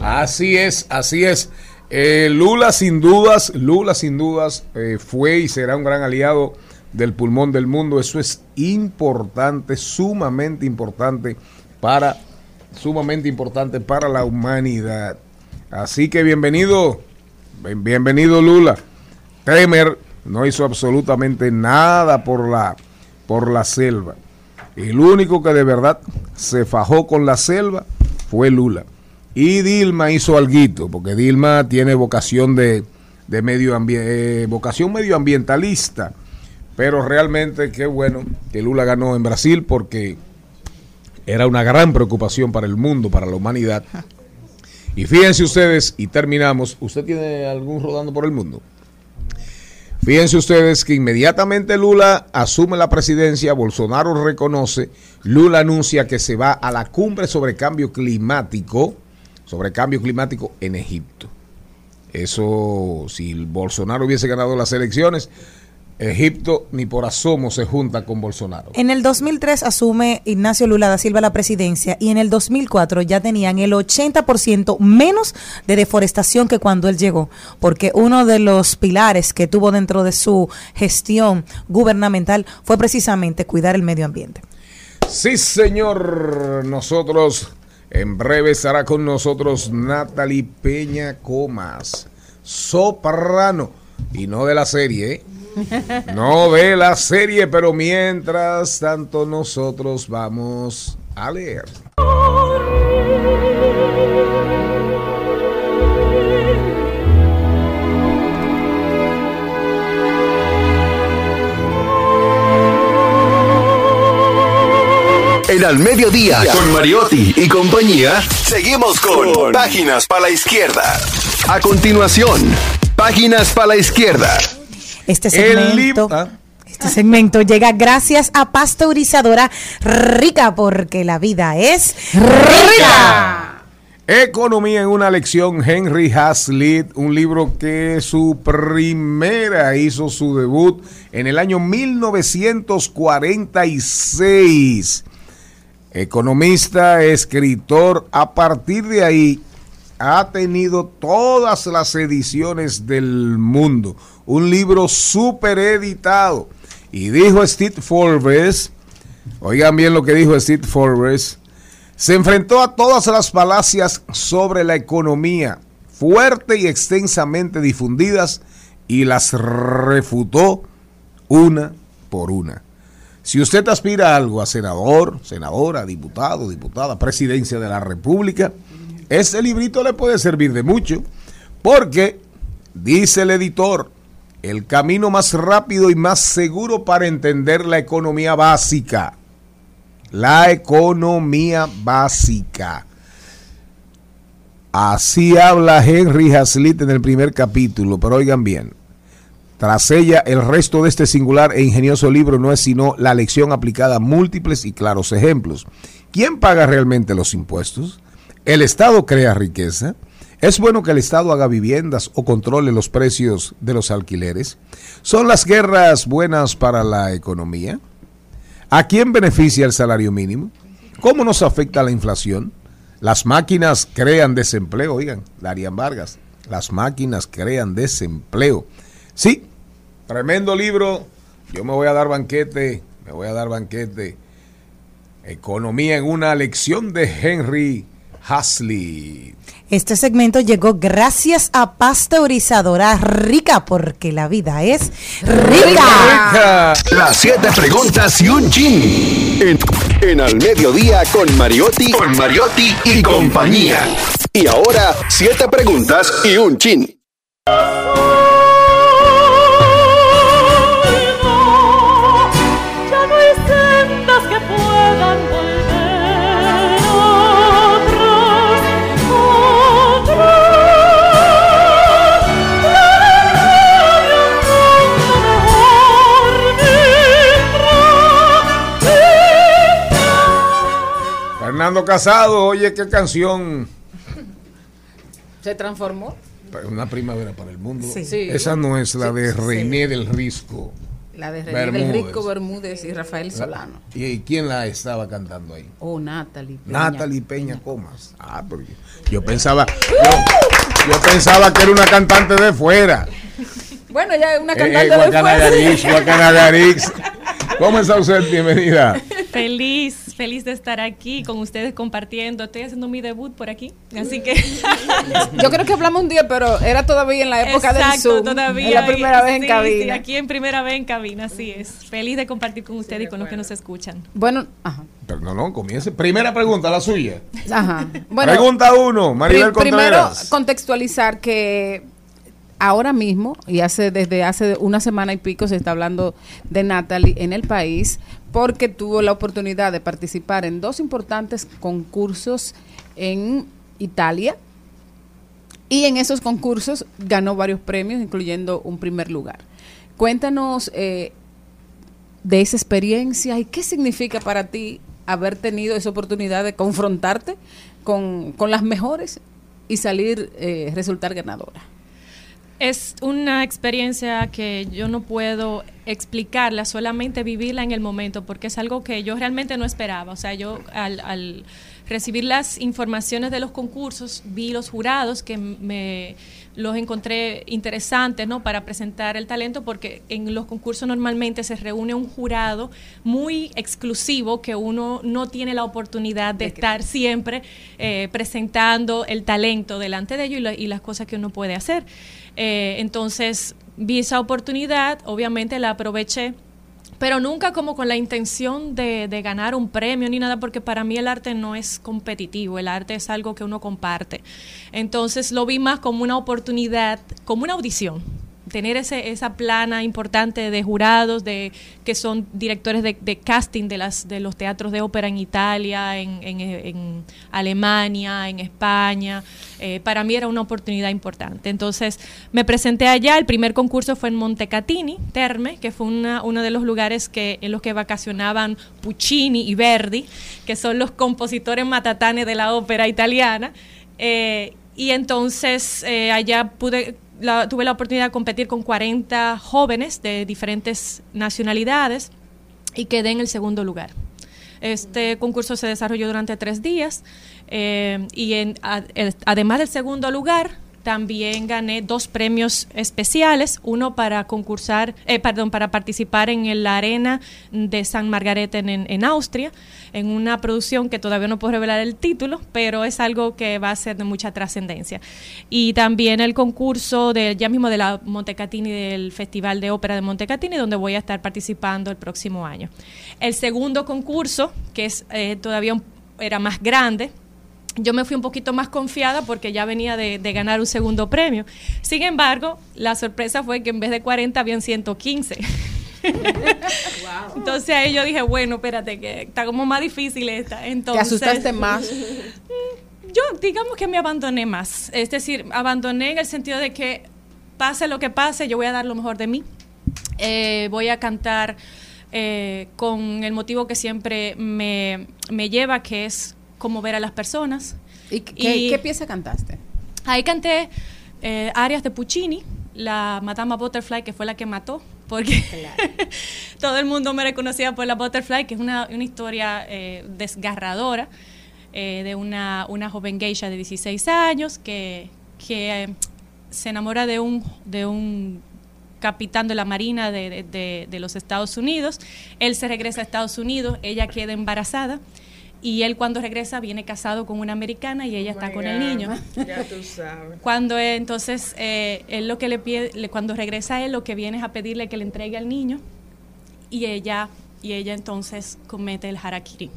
Así es, así es. Eh, Lula sin dudas, Lula sin dudas eh, fue y será un gran aliado del pulmón del mundo. Eso es importante, sumamente importante para, sumamente importante para la humanidad. Así que bienvenido, bien- bienvenido Lula. Temer no hizo absolutamente nada por la, por la selva. El único que de verdad se fajó con la selva fue Lula. Y Dilma hizo alguito, porque Dilma tiene vocación de, de medio ambi- eh, vocación medioambientalista. Pero realmente qué bueno que Lula ganó en Brasil porque era una gran preocupación para el mundo, para la humanidad. Y fíjense ustedes, y terminamos, ¿usted tiene algún rodando por el mundo? Fíjense ustedes que inmediatamente Lula asume la presidencia, Bolsonaro reconoce, Lula anuncia que se va a la cumbre sobre cambio climático, sobre cambio climático en Egipto. Eso, si Bolsonaro hubiese ganado las elecciones, Egipto ni por asomo se junta con Bolsonaro. En el 2003 asume Ignacio Lula da Silva la presidencia y en el 2004 ya tenían el 80% menos de deforestación que cuando él llegó, porque uno de los pilares que tuvo dentro de su gestión gubernamental fue precisamente cuidar el medio ambiente. Sí, señor. Nosotros, en breve estará con nosotros Natalie Peña Comas, soprano, y no de la serie, ¿eh? No de la serie, pero mientras tanto nosotros vamos a leer. En Al Mediodía, con Mariotti y compañía, seguimos con Páginas para la Izquierda. A continuación, Páginas para la Izquierda. Este segmento, este segmento llega gracias a Pasteurizadora Rica, porque la vida es rica. Economía en una lección, Henry Hazlitt, un libro que su primera hizo su debut en el año 1946. Economista, escritor, a partir de ahí ha tenido todas las ediciones del mundo. Un libro súper editado. Y dijo Steve Forbes, oigan bien lo que dijo Steve Forbes, se enfrentó a todas las falacias sobre la economía, fuerte y extensamente difundidas, y las refutó una por una. Si usted aspira a algo, a senador, senadora, diputado, diputada, presidencia de la República, ese librito le puede servir de mucho, porque, dice el editor, el camino más rápido y más seguro para entender la economía básica. La economía básica. Así habla Henry Hazlitt en el primer capítulo, pero oigan bien. Tras ella, el resto de este singular e ingenioso libro no es sino la lección aplicada a múltiples y claros ejemplos. ¿Quién paga realmente los impuestos? El Estado crea riqueza. Es bueno que el Estado haga viviendas o controle los precios de los alquileres. ¿Son las guerras buenas para la economía? ¿A quién beneficia el salario mínimo? ¿Cómo nos afecta la inflación? Las máquinas crean desempleo, oigan, Darían Vargas, las máquinas crean desempleo. Sí, tremendo libro, yo me voy a dar banquete, me voy a dar banquete. Economía en una lección de Henry Hasley. Este segmento llegó gracias a Pasteurizadora Rica, porque la vida es rica. Las siete preguntas y un chin. En, en Al Mediodía con Mariotti, con Mariotti y compañía. Y ahora, siete preguntas y un chin. Fernando Casado, oye, qué canción. ¿Se transformó? Una primavera para el mundo. Sí. Sí. Esa no es la Sí, de sí. René del Risco. La de René del Bermúdez. Rico Bermúdez y Rafael Solano. ¿Y, y quién la estaba cantando ahí? Oh, Natalie. Peña. Natalie Peña Comas. Ah, porque yo pensaba, yo, yo pensaba que era una cantante de fuera. Bueno, ya es una Eh, cantante eh, de Guacanagarix, fuerza. Guacanagarix. ¿Cómo está usted? Bienvenida. Feliz, feliz de estar aquí con ustedes compartiendo. Estoy haciendo mi debut por aquí, así que Yo creo que hablamos un día, pero era todavía en la época del Exacto, Zoom. todavía Es la primera vez en sí, cabina. sí, aquí en primera vez en cabina, así es. Feliz de compartir con ustedes y con los que nos escuchan. Bueno, ajá. Pero no, no, comience. Primera pregunta, la suya. Ajá. Bueno, Pregunta uno, Maribel Pri- Primero, Contreras. contextualizar que ahora mismo, y hace desde hace una semana y pico, se está hablando de Natalie en el país, porque tuvo la oportunidad de participar en dos importantes concursos en Italia. Y en esos concursos ganó varios premios, incluyendo un primer lugar. Cuéntanos eh, de esa experiencia y qué significa para ti haber tenido esa oportunidad de confrontarte con, con las mejores y salir, eh, resultar ganadora. Es una experiencia que yo no puedo explicarla, solamente vivirla en el momento, porque es algo que yo realmente no esperaba. O sea, yo al, al recibir las informaciones de los concursos, vi los jurados que me los encontré interesantes, ¿no? Para presentar el talento, porque en los concursos normalmente se reúne un jurado muy exclusivo que uno no tiene la oportunidad de estar siempre eh, presentando el talento delante de ellos y, la- y las cosas que uno puede hacer. Eh, entonces vi esa oportunidad, obviamente la aproveché pero nunca como con la intención de, de ganar un premio ni nada, porque para mí el arte no es competitivo, el arte es algo que uno comparte. Entonces lo vi más como una oportunidad, como una audición. Tener ese, esa plana importante de jurados, de que son directores de, casting de, las, de los teatros de ópera en Italia, en, en- en Alemania, en España. Eh, para mí era una oportunidad importante. Entonces me presenté allá. El primer concurso fue en Montecatini, Terme, que fue una- uno de los lugares que, en los que vacacionaban Puccini y Verdi, que son los compositores matatanes de la ópera italiana. Eh, y entonces eh, allá pude, la- tuve la oportunidad de competir con 40 jóvenes de diferentes nacionalidades y quedé en el segundo lugar. Este concurso se desarrolló durante tres días eh, y en, a- el- además del segundo lugar también gané dos premios especiales, uno para concursar, eh, perdón, para participar en la arena de San Margarete en, Austria, en una producción que todavía no puedo revelar el título, pero es algo que va a ser de mucha trascendencia. Y también el concurso de, ya mismo de la Montecatini, del Festival de Ópera de Montecatini, donde voy a estar participando el próximo año. El segundo concurso, que es eh, todavía era más grande, yo me fui un poquito más confiada porque ya venía de, de ganar un segundo premio. Sin embargo, la sorpresa fue que en vez de 40 habían 115. Entonces ahí yo dije, bueno, espérate, que está como más difícil esta. Entonces, ¿Te asustaste más? Yo digamos que me abandoné más. Es decir, abandoné en el sentido de que pase lo que pase, yo voy a dar lo mejor de mí. Eh, voy a cantar eh, con el motivo que siempre me, me lleva, que es conmover a las personas. ¿Y qué, qué pieza cantaste? Ahí canté eh, arias de Puccini, la Madama Butterfly, que fue la que mató, porque todo el mundo me reconocía por la Butterfly, que es una, una historia eh, desgarradora eh, de una, una joven geisha de 16 años que, que eh, se enamora de un, de un capitán de la Marina de, de- de- de los Estados Unidos. Él se regresa a Estados Unidos, ella queda embarazada y él cuando regresa viene casado con una americana y ella está con el niño. Ya tú sabes. Cuando eh, entonces eh, él lo que le pide, cuando regresa él lo que viene es a pedirle que le entregue al niño y ella y ella entonces comete el harakiri.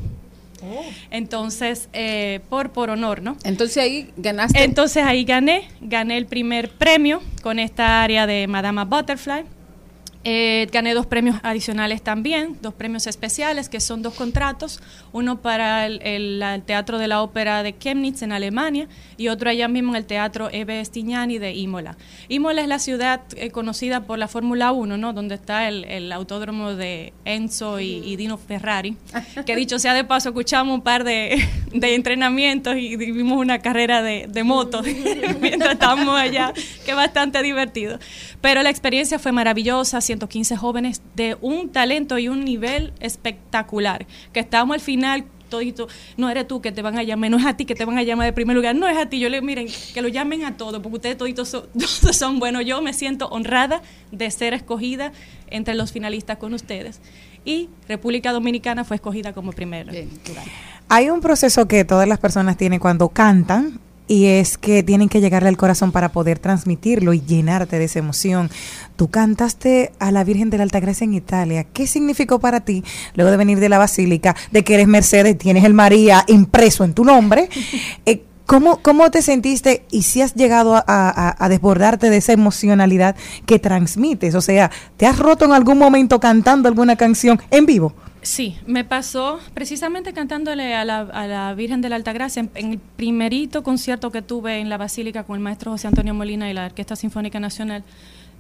Entonces eh, por por honor, ¿no? Entonces ahí ganaste. Entonces ahí gané, gané el primer premio con esta área de Madama Butterfly. Eh, gané dos premios adicionales también, dos premios especiales, que son dos contratos, uno para el, el- el Teatro de la Ópera de Chemnitz en Alemania y otro allá mismo en el Teatro Eve Stignani de Imola. Imola es la ciudad eh, conocida por la Fórmula 1, ¿no? donde está el, el autódromo de Enzo y, y Dino Ferrari, que dicho sea de paso, escuchamos un par de, de entrenamientos y vimos una carrera de, de moto mientras estábamos allá, que bastante divertido. Pero la experiencia fue maravillosa, 115 jóvenes de un talento y un nivel espectacular, que estábamos al final todito, no eres tú que te van a llamar, no es a ti que te van a llamar de primer lugar, no es a ti, yo le miren, que lo llamen a todos, porque ustedes toditos son, todos son buenos, yo me siento honrada de ser escogida entre los finalistas con ustedes. Y República Dominicana fue escogida como primera. Hay un proceso que todas las personas tienen cuando cantan y es que tienen que llegarle al corazón para poder transmitirlo y llenarte de esa emoción. Tú cantaste a la Virgen de la Altagracia en Italia. ¿Qué significó para ti luego de venir de la Basílica, de que eres Mercedes, tienes el María impreso en tu nombre? Eh, ¿Cómo, ¿Cómo te sentiste y si has llegado a, a- a desbordarte de esa emocionalidad que transmites? O sea, ¿te has roto en algún momento cantando alguna canción en vivo? Sí, me pasó precisamente cantándole a la, a la Virgen de la Altagracia en, en el primerito concierto que tuve en la Basílica con el maestro José Antonio Molina y la Orquesta Sinfónica Nacional.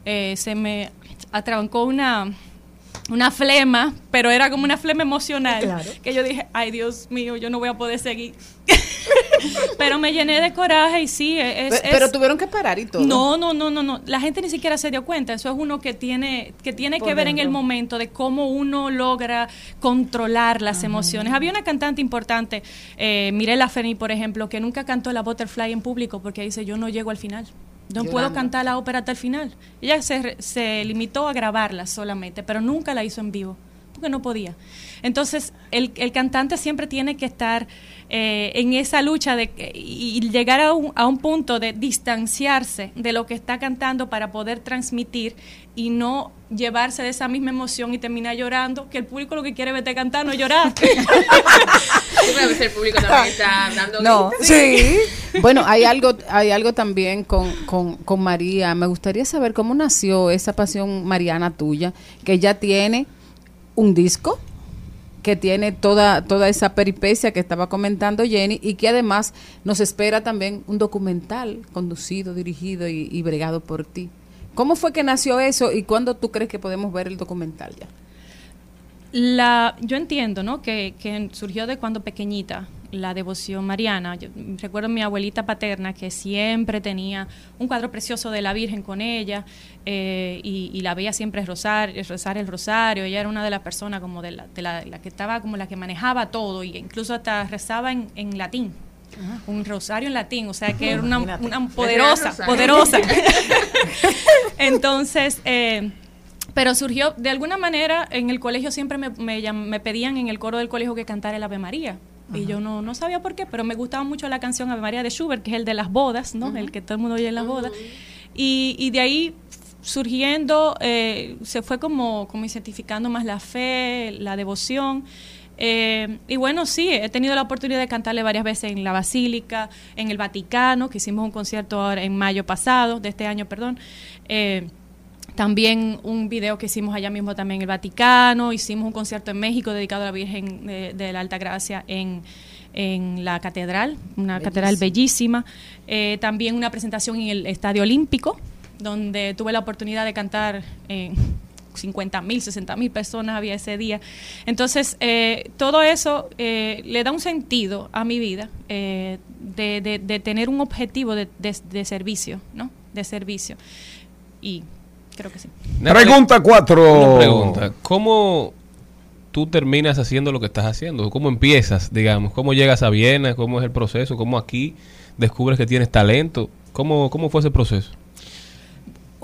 eh, se me atrabancó una, una flema, pero era como una flema emocional. Claro. Que yo dije, ay Dios mío, yo no voy a poder seguir. pero me llené de coraje y sí, es... Es- pero tuvieron que parar y todo. no, no, no, no, no. La gente ni siquiera se dio cuenta. Eso es uno que tiene que tiene Por que ver en el momento de cómo uno logra controlar las emociones. Había una cantante importante, eh, Mirela Feni, por ejemplo, que nunca cantó la Butterfly en público porque dice yo no llego al final. No puedo cantar la ópera hasta el final. Ella se, re- se limitó a grabarla solamente, pero nunca la hizo en vivo, porque no podía. Entonces, el, el cantante siempre tiene que estar eh, en esa lucha de, que- y llegar a un, a un punto de distanciarse de lo que está cantando para poder transmitir y no llevarse de esa misma emoción y terminar llorando, que el público lo que quiere verte cantar, no llorar. Sí, pero a veces el público también está dando gritos. Bueno, hay algo, hay algo también con, con, con María. Me gustaría saber cómo nació esa pasión mariana tuya, que ya tiene un disco, que tiene toda, toda esa peripecia que estaba comentando Jenny, y que además nos espera también un documental conducido, dirigido y, y bregado por ti. ¿Cómo fue que nació eso y cuándo tú crees que podemos ver el documental ya? La, yo entiendo, ¿no? Que, que surgió de cuando pequeñita la devoción mariana. Yo recuerdo a mi abuelita paterna que siempre tenía un cuadro precioso de la Virgen con ella eh, y, y la veía siempre rozar, rezar el rosario. Ella era una de las personas como de la, de la, la que estaba como la que manejaba todo y incluso hasta rezaba en, en latín. Un rosario en latín, o sea que era una, una poderosa, poderosa. Entonces, eh, pero surgió, de alguna manera, en el colegio siempre me, me, me pedían en el coro del colegio que cantara el Ave María. Y yo no, no sabía por qué, pero me gustaba mucho la canción Ave María de Schubert, que es el de las bodas, ¿no? El que todo el mundo oye en las bodas. Y, y de ahí surgiendo, eh, se fue como, como identificando más la fe, la devoción. Eh, y bueno, sí, he tenido la oportunidad de cantarle varias veces en la Basílica, en el Vaticano, que hicimos un concierto ahora en mayo pasado, de este año, perdón. Eh, también un video que hicimos allá mismo también en el Vaticano, hicimos un concierto en México dedicado a la Virgen de, de la Alta Gracia en, en la catedral, una catedral bellísima. Eh, también una presentación en el Estadio Olímpico, donde tuve la oportunidad de cantar eh, 50 mil, 60 mil personas había ese día. Entonces, eh, todo eso eh, le da un sentido a mi vida eh, de, de- de tener un objetivo de- de servicio, ¿no? De servicio. Y creo que sí. Pregunta cuatro. Una pregunta. ¿Cómo tú terminas haciendo lo que estás haciendo? ¿Cómo empiezas, digamos? ¿Cómo llegas a Viena? ¿Cómo es el proceso? ¿Cómo aquí descubres que tienes talento? ¿Cómo, cómo fue ese proceso?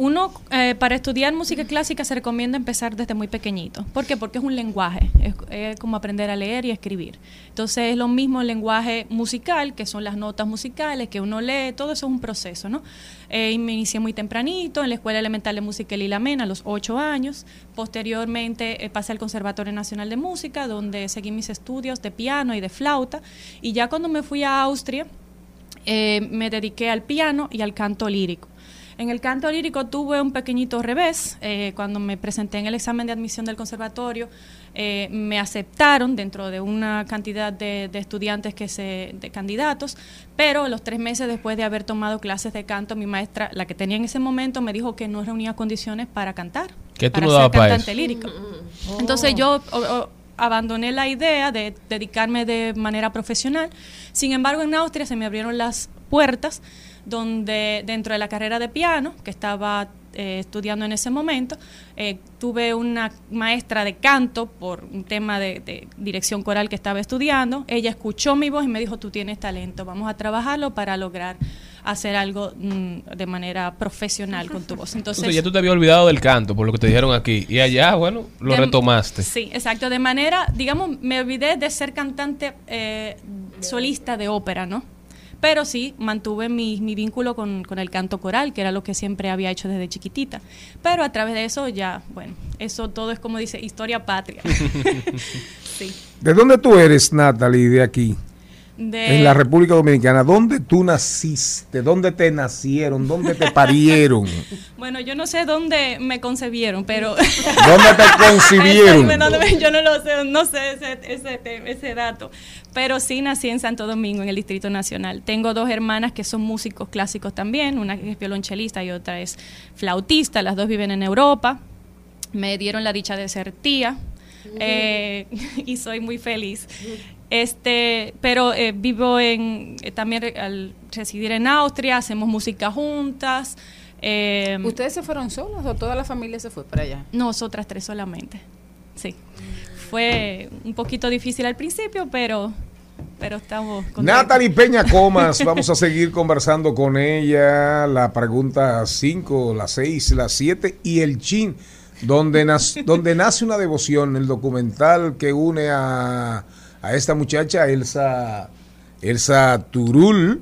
Uno, eh, para estudiar música clásica se recomienda empezar desde muy pequeñito. ¿Por qué? Porque es un lenguaje, es, como aprender a leer y escribir. Entonces es lo mismo el lenguaje musical, que son las notas musicales, que uno lee, todo eso es un proceso, ¿no? Eh, me inicié muy tempranito en la Escuela Elemental de Música Lila Mena a los ocho años. Posteriormente eh, pasé al Conservatorio Nacional de Música, donde seguí mis estudios de piano y de flauta. Y ya cuando me fui a Austria, eh, me dediqué al piano y al canto lírico. En el canto lírico tuve un pequeñito revés. eh, cuando me presenté en el examen de admisión del conservatorio, eh, me aceptaron dentro de una cantidad de, de estudiantes que se, de candidatos, pero los tres meses después de haber tomado clases de canto, mi maestra, la que tenía en ese momento, me dijo que no reunía condiciones para cantar, ¿Qué tú para no ser dabas pa' cantante eso? lírico. Entonces yo o- o, abandoné la idea de dedicarme de manera profesional. Sin embargo, en Austria se me abrieron las puertas donde dentro de la carrera de piano que estaba eh, estudiando en ese momento, eh, tuve una maestra de canto por un tema de, de dirección coral que estaba estudiando. Ella escuchó mi voz y me dijo, tú tienes talento, vamos a trabajarlo para lograr hacer algo mm, de manera profesional con tu voz. Entonces, Entonces ya tú te habías olvidado del canto, por lo que te dijeron aquí. Y allá, bueno, lo de- retomaste. Sí, exacto. De manera, digamos, me olvidé de ser cantante eh, solista de ópera, ¿no? Pero sí, mantuve mi, mi vínculo con, con el canto coral, que era lo que siempre había hecho desde chiquitita. Pero a través de eso ya, bueno, eso todo es como dice, historia patria. sí. ¿De dónde tú eres, Natalie, de aquí? De- En la República Dominicana. ¿Dónde tú naciste? ¿Dónde te nacieron? ¿Dónde te parieron? Bueno, yo no sé dónde me concebieron, pero... ¿Dónde te concibieron? Exacto, ¿dónde me- yo no lo sé, no sé ese, ese, ese dato. Pero sí nací en Santo Domingo, en el Distrito Nacional. Tengo dos hermanas que son músicos clásicos también, una que es violonchelista y otra es flautista. Las dos viven en Europa. Me dieron la dicha de ser tía eh, y soy muy feliz. Este, pero eh, vivo en eh, también re- al residir en Austria, hacemos música juntas. eh, ¿Ustedes se fueron solos o toda la familia se fue para allá? nosotras tres solamente. Sí. Fue un poquito difícil al principio, pero, pero estamos contentos. Natalie Peña Comas, vamos a seguir conversando con ella. La pregunta 5, la 6, la 7 y el chin, donde, nac- donde nace una devoción, el documental que une a, a esta muchacha, Elsa, Elsa Turul,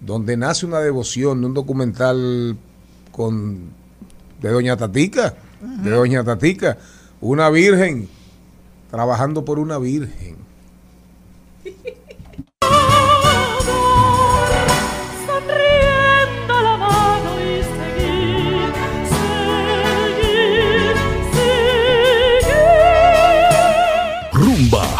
donde nace una devoción, un documental con de Doña Tatica, de Doña Tatica, una virgen, trabajando por una virgen.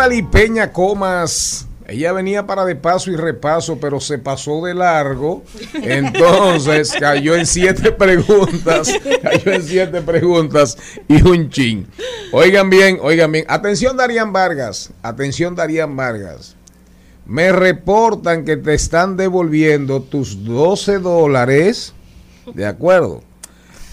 Natalie Peña Comas. Ella venía para de paso y repaso, pero se pasó de largo. Entonces cayó en siete preguntas. Cayó en siete preguntas y un chin. Oigan bien, oigan bien. Atención, Darían Vargas. Atención, Darían Vargas. Me reportan que te están devolviendo tus 12 dólares. ¿De acuerdo?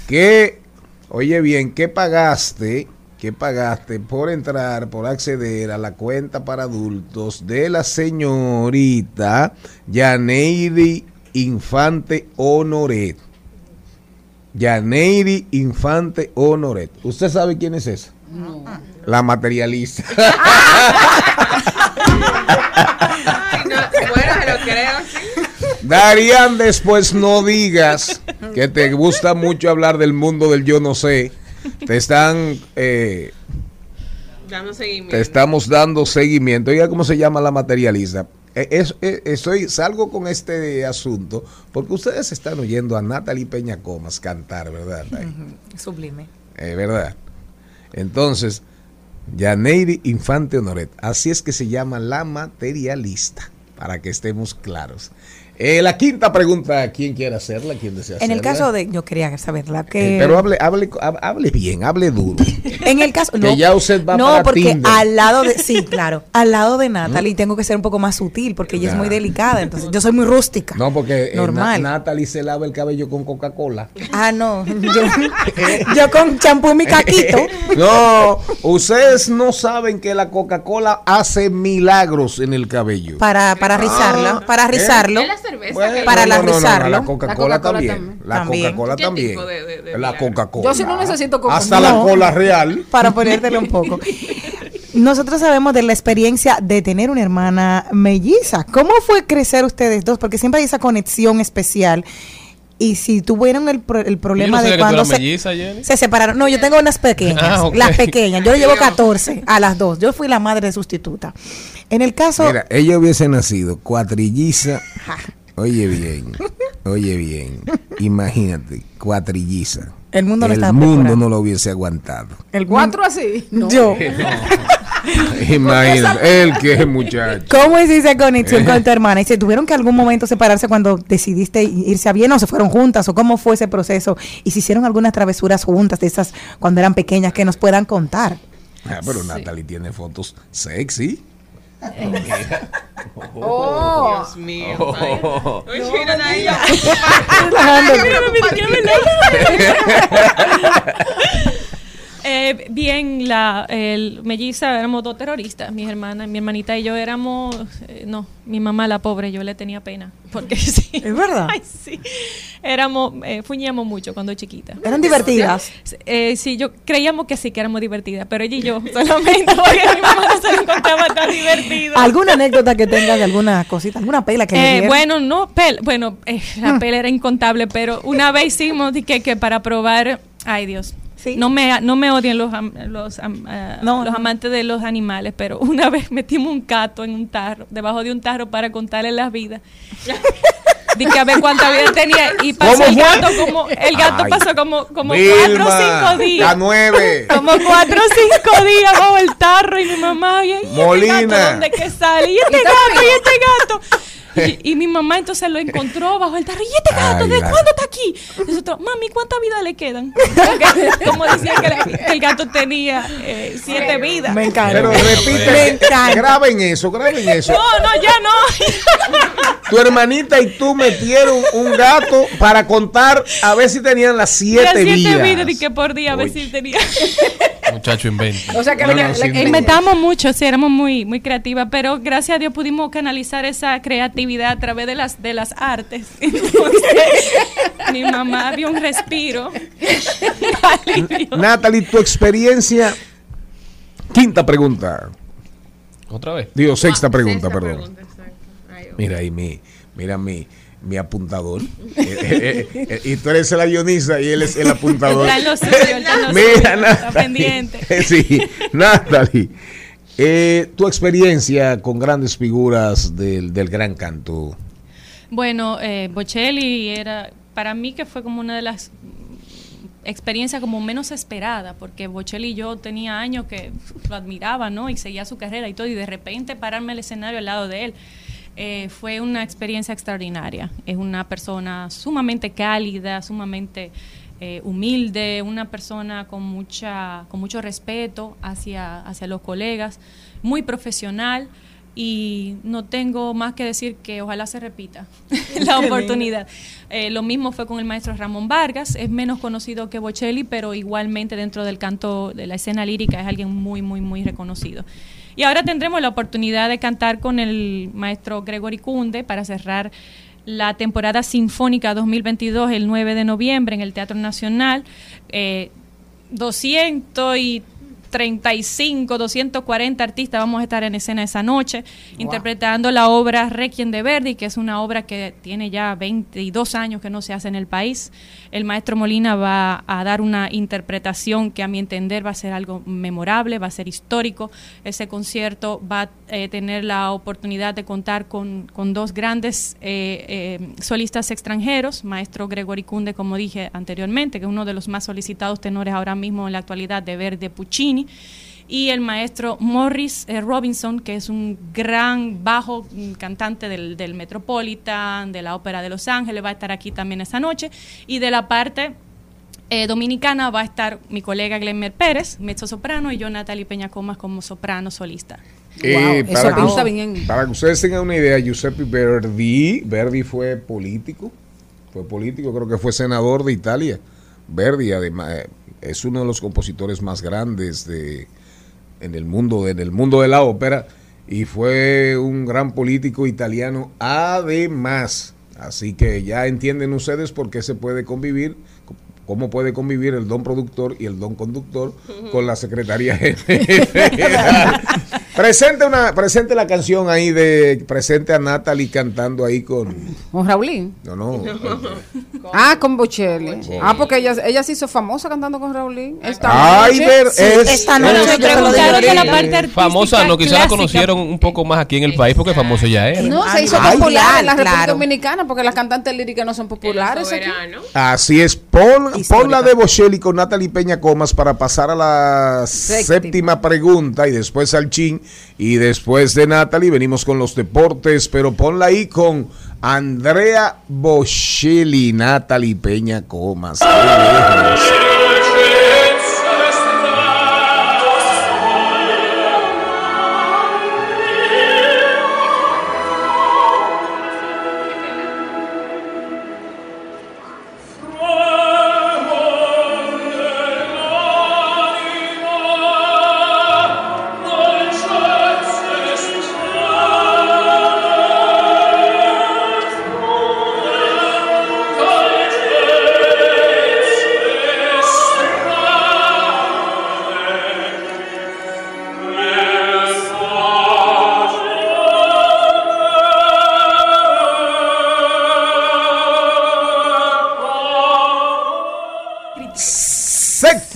Que, oye bien, ¿qué pagaste? ¿Qué pagaste por entrar, por acceder a la cuenta para adultos de la señorita Yaneiri Infante Honoret? Yaneiri Infante Honoret. ¿Usted sabe quién es esa? La materialista. Ay, no, bueno, lo creo. Darían, después no digas que te gusta mucho hablar del mundo del yo no sé. Te están, eh, Dando seguimiento. te estamos dando seguimiento. Oiga, ¿cómo se llama la materialista? Eh, es- eh, estoy, salgo con este asunto porque ustedes están oyendo a Natalie Peña Comas cantar, ¿verdad? Sublime. Eh, ¿Verdad? Entonces, Yaneiri Infante Honoret, así es que se llama la materialista, para que estemos claros. Eh, la quinta pregunta, ¿quién quiere hacerla? ¿Quién desea En el hacerla? caso de, yo quería saberla, que... Eh, pero hable, hable, hab- hable bien, hable duro. En el caso, Que no, ya usted va no para porque Tinder. al lado de, sí, claro, al lado de Natalie tengo que ser un poco más sutil porque ella es muy delicada, entonces yo soy muy rústica. No, porque eh, Normal. Na- Natalie se lava el cabello con Coca-Cola. Ah, no, yo, yo con champú y mi caquito. No, ustedes no saben que la Coca-Cola hace milagros en el cabello. Para, para rizarlo, para rizarlo. Es la cerveza Bueno, que- para no, la no, no, la Coca-Cola La Coca-Cola también. La También. Coca-Cola ¿Qué también. tipo de- de- de La? Coca-Cola. Yo sí no necesito Coca-Cola. Hasta la cola real. para ponértelo un poco. Nosotros sabemos de la experiencia de tener una hermana melliza. ¿Cómo fue crecer ustedes dos? Porque siempre hay esa conexión especial. Y si tuvieron el, pro- el problema no de cuando se, melliza, se separaron. No, yo tengo unas pequeñas. Ah. Las pequeñas. Yo le llevo 14 a las dos. Yo fui la madre sustituta. En el caso. Mira, ella hubiese nacido cuatrilliza. Oye bien, oye bien. Imagínate, cuatrilliza. El mundo no El estaba mundo preparado. no lo hubiese aguantado. el Cuatro así. No. Yo. Imagínate, el que es muchacho. ¿Cómo es esa conexión con tu hermana? ¿Y se tuvieron que algún momento separarse cuando decidiste irse a Viena o se fueron juntas? ¿O cómo fue ese proceso? ¿Y si hicieron algunas travesuras juntas de esas cuando eran pequeñas que nos puedan contar? Ah, pero Natalie tiene fotos sexy. Oh. Dios mío. ay. Oye, miren ahí. Eh, bien, la el melliza éramos dos terroristas, mis hermanas, mi hermanita y yo éramos, eh, no, mi mamá la pobre, yo le tenía pena, porque sí. ¿Es verdad? Ay, sí. Éramos, eh, fuñíamos mucho cuando chiquita. ¿Eran divertidas? Eh, sí, yo creíamos que sí, que éramos divertidas, pero ella y yo solamente, porque mi mamá no se lo encontraba tan divertido. ¿Alguna anécdota que tengas de alguna cosita, alguna pela que le Eh, bueno, no, pel, bueno, eh, la pela era incontable, pero una vez hicimos que, que para probar, ay Dios, Sí. no me no me odien los los, am- No, los amantes de los animales, pero una vez metimos un gato en un tarro, debajo de un tarro para contarle las vidas. Dije a ver cuánta vida tenía y pasó ¿Cómo el fue? gato como el gato Ay. pasó como como Vilma, cuatro o cinco días. La nueve. Como cuatro o cinco días bajo el tarro y mi mamá, y, ¿y este Molina. gato dónde que sale? ¿Y este gato? ¿Y este gato? Y, y mi mamá entonces lo encontró bajo el tarro. ¿Y este gato? Ay, ¿De la- cuándo está aquí? Y nosotros, mami, ¿cuántas vidas le quedan? Como decía que, la- que el gato tenía eh, siete vidas. Me encanta. Pero Me repite, encanta. graben eso, graben eso. No, no, ya no. Tu hermanita y tú metieron un gato para contar a ver si tenían las Las siete siete vidas. vidas, y que por día a ver si tenía. Muchacho inventa. O sea que No, duda. Inventamos mucho, sí, éramos muy, muy creativas, pero gracias a Dios pudimos canalizar esa creatividad a través de las, de las artes. Entonces, mi mamá vio un respiro. Natalie, tu experiencia. Quinta pregunta. Otra vez. Digo, sexta Ah, pregunta, sexta perdón. pregunta. Ay. Mira ahí mi, mira mi, mi apuntador. Eh, eh, eh, y tú eres la guionista y él es el apuntador. Está en lo suyo, está en lo Mira, suyo, está Natalie. pendiente. Sí, Natalie. Eh, tu experiencia con grandes figuras del, del gran canto. Bueno, eh, Bocelli era, para mí que fue como una de las experiencias como menos esperada, porque Bocelli yo tenía años que lo admiraba, ¿no? Y seguía su carrera y todo, y de repente pararme al escenario al lado de él. eh, fue una experiencia extraordinaria. Es una persona sumamente cálida, sumamente eh, humilde, una persona con mucha, con mucho respeto hacia, hacia los colegas, muy profesional y no tengo más que decir que ojalá se repita la oportunidad. Eh, lo mismo fue con el maestro Ramón Vargas, es menos conocido que Bocelli, pero igualmente dentro del canto de la escena lírica es alguien muy, muy, muy reconocido. Y ahora tendremos la oportunidad de cantar con el maestro Gregory Kunde para cerrar la temporada sinfónica 2022 el 9 de noviembre en el Teatro Nacional. Eh, 200 y 235, 240 artistas vamos a estar en escena esa noche interpretando la obra Requiem de Verdi, que es una obra que tiene ya 22 años que no se hace en el país. El maestro Molina va a dar una interpretación que a mi entender va a ser algo memorable, va a ser histórico. Ese concierto va a eh, tener la oportunidad de contar con, con dos grandes eh, eh, solistas extranjeros, maestro Gregory Kunde, como dije anteriormente, que es uno de los más solicitados tenores ahora mismo en la actualidad de Verdi Puccini y el maestro Morris eh, Robinson, que es un gran bajo cantante del, del Metropolitan, de la Ópera de Los Ángeles, va a estar aquí también esta noche. Y de la parte eh, dominicana va a estar mi colega Glenmer Pérez, mezzo soprano, y yo Natalie Peña Comas como soprano solista. Eh, Wow, para, eso que, bien. para que ustedes tengan una idea, Giuseppe Verdi, Verdi fue político, fue político, creo que fue senador de Italia. Verdi, además, eh, es uno de los compositores más grandes de, en el mundo, en el mundo de la ópera, y fue un gran político italiano, además. Así que ya entienden ustedes por qué se puede convivir, cómo puede convivir el don productor y el don conductor con la Secretaría presente, una, presente la canción ahí de, presente a Natalie cantando ahí con, Con Raulín. no, no, Ah, con Bocelli. Ah, porque ella, ella se hizo famosa cantando con Raulín. Esta Ay, noche. ver, es- esta noche es- Preguntaron de la parte artística Famosa, no, quizás la conocieron un poco más aquí en el país porque famoso ya era. No, se hizo ay, popular en la claro, República claro. Dominicana porque las cantantes líricas no son populares aquí. Así es, pon, Histórica. pon la de Bocelli con Natalie Peña Comas para pasar a la Séptima. séptima pregunta y después al chin y después de Natalie venimos con los deportes, pero ponla ahí con Andrea Bocelli, Natalie Peña Comas.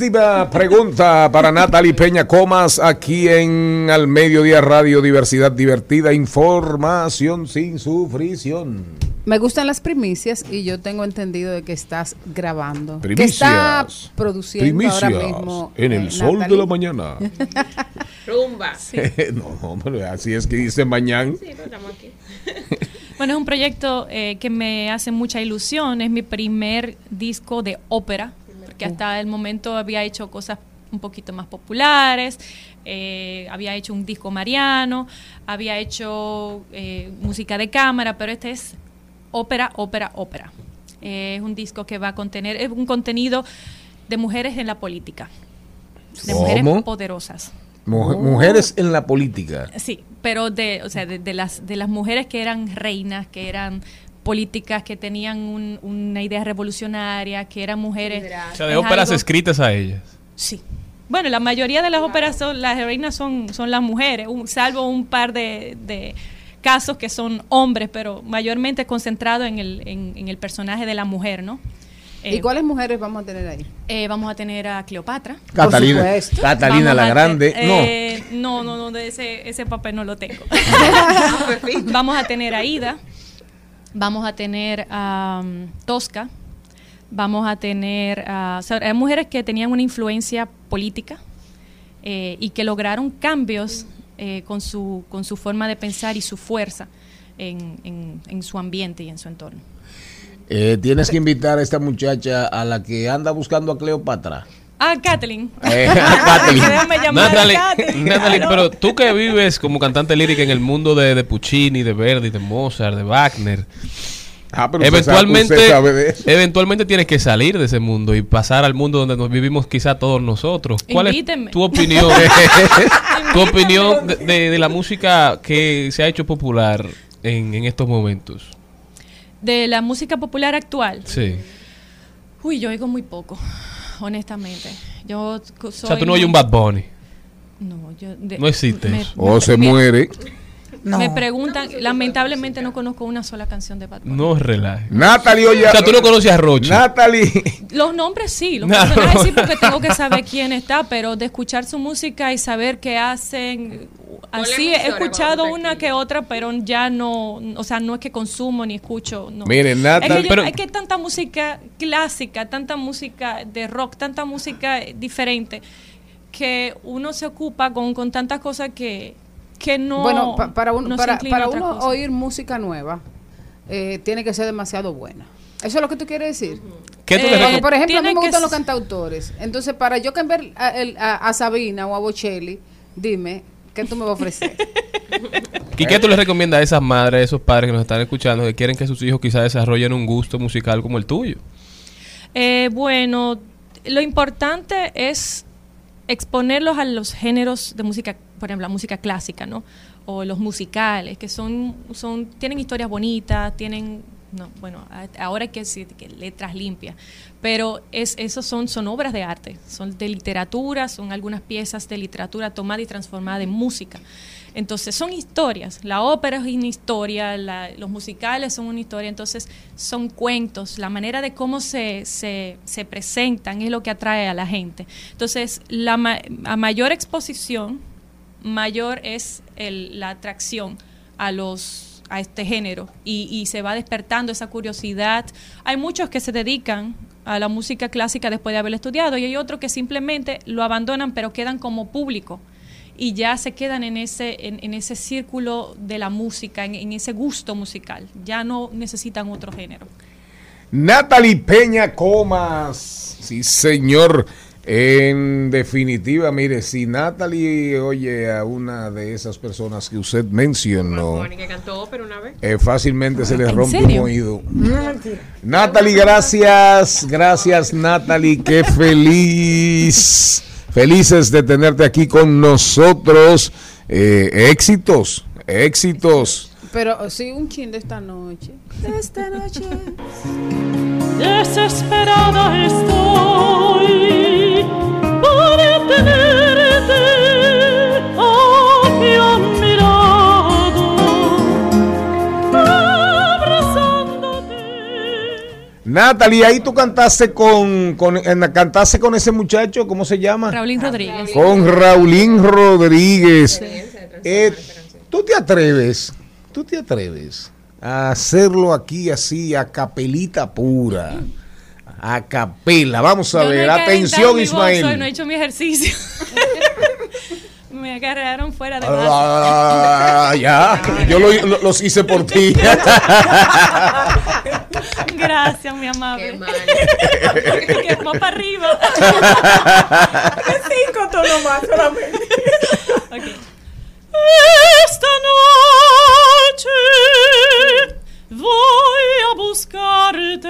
Séptima pregunta para Natalie Peña Comas aquí en Al Mediodía Radio Diversidad Divertida, información sin sufrición. Me gustan las primicias y yo tengo entendido de que estás grabando. ¿Qué Primicias. está produciendo Primicias ahora mismo? en eh, el sol Natalie? de la mañana. Rumba. no, hombre, así es que dice mañana. Sí, pero estamos aquí. Bueno, es un proyecto eh, que me hace mucha ilusión. Es mi primer disco de ópera, porque hasta el momento había hecho cosas un poquito más populares. eh, había hecho un disco mariano, había hecho eh, música de cámara, pero este es ópera, ópera, ópera. Eh, es un disco que va a contener, es un contenido de mujeres en la política, de mujeres poderosas. Mu- Mujeres en la política. Sí, pero de, o sea, de, de las de las mujeres que eran reinas, que eran políticas, que tenían un- una idea revolucionaria, que eran mujeres. O sea, de óperas algo- escritas a ellas. Sí. Bueno, la mayoría de las óperas son, las reinas son, son las mujeres, un- salvo un par de, de casos que son hombres, pero mayormente concentrado en el, en, en el personaje de la mujer, ¿no? ¿Y Eh, cuáles mujeres vamos a tener ahí? eh, vamos a tener a Cleopatra. Catalina. Catalina Vamos la Grande. eh, no, no, no, de ese, ese papel no lo tengo. vamos a tener a Ida, vamos a tener a um, Tosca, vamos a tener a... sea, hay mujeres que tenían una influencia política eh, y que lograron cambios eh, con, su, con su forma de pensar y su fuerza en, en- su ambiente y en su entorno. no. Eh, tienes que invitar a esta muchacha a la que anda buscando a Cleopatra. Ah, Kathleen. Eh, Kathleen. Déjame llamar a Natalie, Kathleen, Natalie, claro. pero tú que vives como cantante lírica en el mundo de, de Puccini, de Verdi, de Mozart, de Wagner, Ah, pero usted sabe- eventualmente, usted sabe de eso. eventualmente tienes que salir de ese mundo y pasar al mundo donde nos vivimos quizá todos nosotros. ¿Cuál Invítenme. es tu opinión? tu opinión de, de- de la música que se ha hecho popular en, en estos momentos. De la música popular actual. Sí. Uy, yo oigo muy poco, honestamente. Yo soy o sea, tú no oyes un Bad Bunny. No, yo de- No existe me- eso. O se me- muere. Me preguntan, lamentablemente no conozco una sola canción de Bad Bunny. No relaje. Natalie Oya. O sea, tú no conoces a Rochi. Natalie. Los nombres sí, los No, personajes no. sí, porque tengo que saber quién está, pero de escuchar su música y saber qué hacen, así he escuchado una que otra, pero ya no, o sea, no es que consumo ni escucho. No. Mire, Natalie- es que, pero- hay que tanta música clásica, tanta música de rock, tanta música diferente, que uno se ocupa con, con tantas cosas que, que no. bueno, pa- para, no se para, para uno cosa. oír música nueva, eh, tiene que ser demasiado buena. ¿Eso es lo que tú quieres decir? ¿Qué tú le Porque, recom- por ejemplo, a mí me que gustan los cantautores. Entonces, para yo cambiar a, a- a Sabina o a Bocelli, dime, ¿qué tú me vas a ofrecer? ¿Y qué tú le recomiendas a esas madres, a esos padres que nos están escuchando, que quieren que sus hijos quizás desarrollen un gusto musical como el tuyo? Eh, bueno, lo importante es exponerlos a los géneros de música, por ejemplo, la música clásica, ¿no? O los musicales, que son, son tienen historias bonitas, tienen, no, bueno, ahora que decir que letras limpias, pero es, esos son, son obras de arte, son de literatura, son algunas piezas de literatura tomada y transformada en música. Entonces son historias, la ópera es una historia, la- los musicales son una historia, entonces son cuentos, la manera de cómo se, se, se presentan es lo que atrae a la gente. Entonces, la a mayor exposición, mayor es el- la atracción a los a este género y, se va despertando esa curiosidad. Hay muchos que se dedican a la música clásica después de haberla estudiado y hay otros que simplemente lo abandonan pero quedan como público y ya se quedan en ese, en, en ese círculo de la música, en, en ese gusto musical. Ya no necesitan otro género. Natalie Peña Comas. Sí, señor. En definitiva, mire, si Natalie oye a una de esas personas que usted mencionó, Bonnie, que cantó ópera una vez. eh, fácilmente se le ¿En rompe serio? un oído. Natalie, gracias. Gracias, Natalie. Qué feliz. Felices de tenerte aquí con nosotros. Eh, éxitos, éxitos. Pero sí, un chin de esta noche. De esta noche. Desesperada estoy por tenerte aquí a mi lado, abrazándote. Natalie, ahí tú cantaste con, con en- cantaste con ese muchacho, ¿cómo se llama? Raulín Rodríguez. Con Raulín Rodríguez. Eh, ¿Tú te atreves? ¿Tú te atreves a hacerlo aquí así a capelita pura? A capela. Vamos a Yo ver. Atención, Ismael. no he hecho mi ejercicio. Me agarraron fuera de Ah, ya, yo lo- lo- los hice por ti. Gracias, mi amable. que va para arriba. Cinco tonos más solamente. Esta noche voy a buscarte.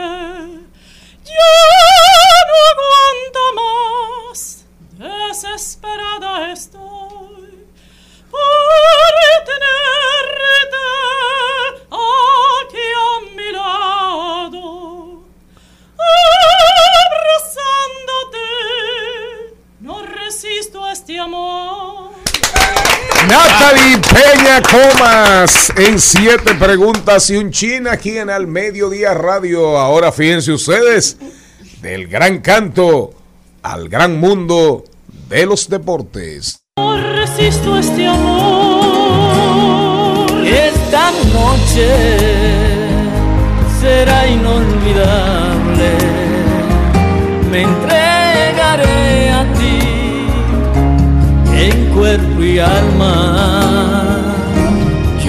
Ya no aguanto más. Desesperada estoy Comas en siete preguntas y un chin aquí en Al Mediodía Radio. Ahora fíjense ustedes del gran canto al gran mundo de los deportes. No resisto este amor. Esta noche será inolvidable. Me entregaré a ti en cuerpo y alma.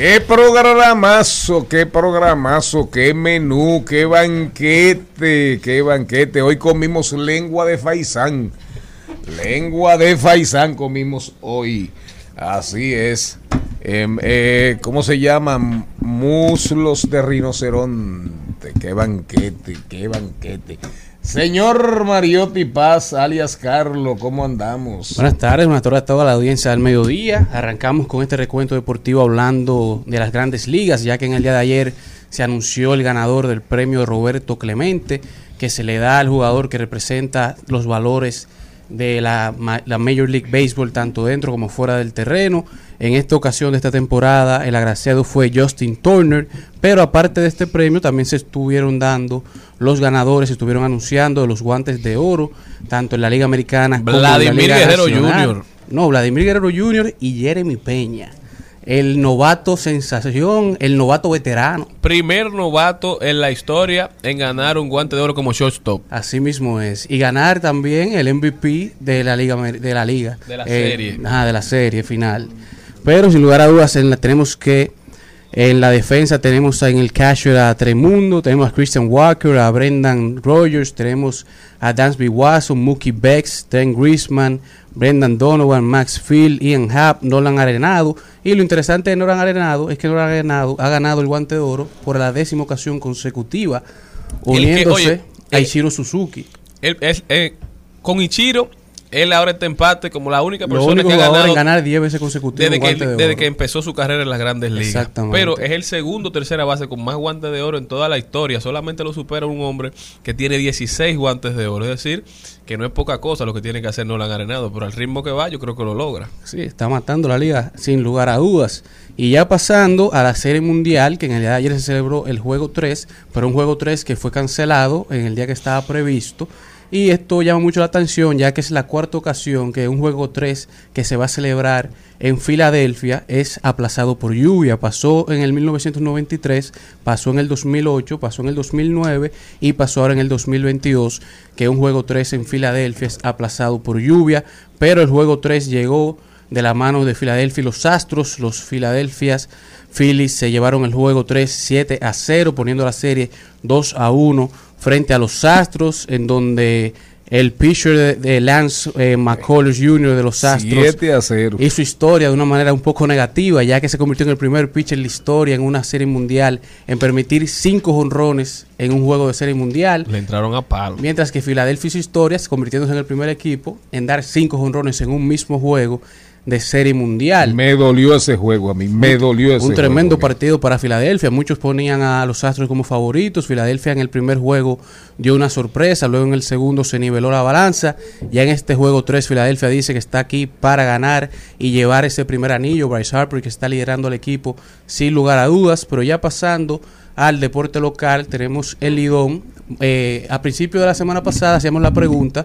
Qué programazo, qué programazo, qué menú, qué banquete, qué banquete. Hoy comimos lengua de faisán. Lengua de faisán comimos hoy. Así es. Em, eh, ¿Cómo se llaman? Muslos de rinoceronte. Qué banquete, qué banquete. Señor Mariotti Paz, alias Carlo, ¿cómo andamos? Buenas tardes, buenas tardes a toda la audiencia del mediodía. Arrancamos con este recuento deportivo hablando de las grandes ligas, ya que en el día de ayer se anunció el ganador del premio Roberto Clemente, que se le da al jugador que representa los valores de la, ma- la Major League Baseball, tanto dentro como fuera del terreno. En esta ocasión de esta temporada, el agraciado fue Justin Turner, pero aparte de este premio, también se estuvieron dando los ganadores, estuvieron anunciando los guantes de oro, tanto en la Liga Americana como en la Vladimir Liga Guerrero Nacional. Jr.. No, Vladimir Guerrero Jr. y Jeremy Peña. El novato sensación, el novato veterano. Primer novato en la historia en ganar un guante de oro como shortstop. Así mismo es. Y ganar también el MVP de la liga. De la, liga. De la Eh, serie. Ajá, de la serie final. Pero sin lugar a dudas, en la- tenemos que. En la defensa tenemos en el catcher a Tremundo, tenemos a Christian Walker, a Brendan Rogers, tenemos a Dansby Watson, Mookie Becks, Trent Grisman, Brendan Donovan, Max Field, Ian Happ, Nolan Arenado. Y lo interesante de Nolan Arenado es que Nolan Arenado ha ganado el guante de oro por la décima ocasión consecutiva, que, uniéndose oye, a eh, Ichiro Suzuki. Él, es, eh, con Ichiro, él ahora está empate como la única persona que ha ganado en ganar 10 veces consecutivas desde, que, de desde que empezó su carrera en las grandes ligas. Exactamente. Pero es el segundo o tercera base con más guantes de oro en toda la historia. Solamente lo supera un hombre que tiene 16 guantes de oro. Es decir, que no es poca cosa lo que tiene que hacer Nolan Arenado. Pero al ritmo que va, yo creo que lo logra. Sí, está matando la liga sin lugar a dudas. Y ya pasando a la Serie Mundial, que en el día de ayer se celebró el juego 3, pero un juego 3 que fue cancelado en el día que estaba previsto. Y esto llama mucho la atención, ya que es la cuarta ocasión que un juego 3 que se va a celebrar en Filadelfia es aplazado por lluvia. Pasó en el 1993, pasó en el 2008, pasó en el 2009 y pasó ahora en el 2022, que un juego 3 en Filadelfia es aplazado por lluvia. Pero el juego 3 llegó de la mano de Filadelfia y los Astros. Los Philadelphias Phillies se llevaron el juego 3 7 a 0, poniendo la serie 2 a 1 frente a los Astros, en donde el pitcher de, de Lance eh, McCullers Jr. de los Astros 7 a 0. hizo historia de una manera un poco negativa, ya que se convirtió en el primer pitcher en la historia en una serie mundial en permitir cinco jonrones en un juego de serie mundial. Le entraron a palo. Mientras que Filadelfia hizo historias convirtiéndose en el primer equipo en dar cinco jonrones en un mismo juego de serie mundial. Me dolió ese juego a mí, me dolió ese Un tremendo juego. partido para Filadelfia. Muchos ponían a los Astros como favoritos. Filadelfia en el primer juego dio una sorpresa. Luego en el segundo se niveló la balanza. Ya en este juego 3, Filadelfia dice que está aquí para ganar y llevar ese primer anillo. Bryce Harper que está liderando al equipo sin lugar a dudas. Pero ya pasando al deporte local, tenemos el Lidón. Eh, a principio de la semana pasada hacíamos la pregunta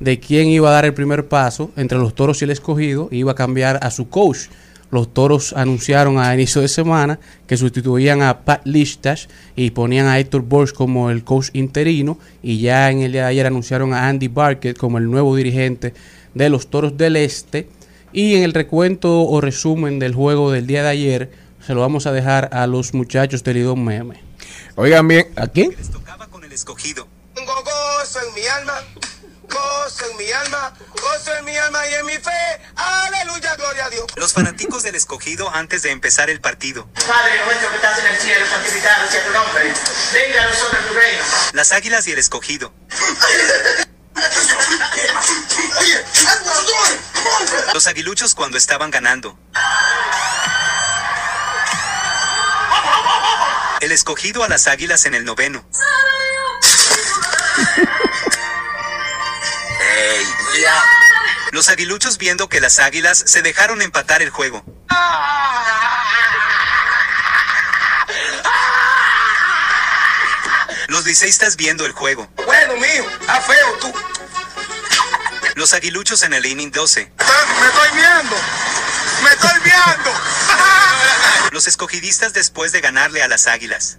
de quién iba a dar el primer paso entre los toros y el escogido. Iba a cambiar a su coach. Los toros anunciaron a inicio de semana que sustituían a Pat Listash y ponían a Héctor Bosch como el coach interino. Y ya en el día de ayer anunciaron a Andy Barkett como el nuevo dirigente de los toros del este. Y en el recuento o resumen del juego del día de ayer, se lo vamos a dejar a los muchachos del Lidón Meme. Oigan bien, ¿a quién? escogido. Tengo gozo en mi alma, gozo en mi alma, gozo en mi alma y en mi fe. Aleluya, gloria a Dios. Los fanáticos del escogido antes de empezar el partido. Padre nuestro que estás en el cielo, santificado sea tu nombre. Venga a nosotros tu reino. Las águilas y el escogido. Los aguiluchos cuando estaban ganando. El escogido a las águilas en el noveno. Los aguiluchos viendo que las águilas se dejaron empatar el juego. Los liceístas viendo el juego. Bueno, mío, a feo tú. Los aguiluchos en el inning 12. Me estoy viendo. Me estoy viendo. Los escogidistas después de ganarle a las águilas.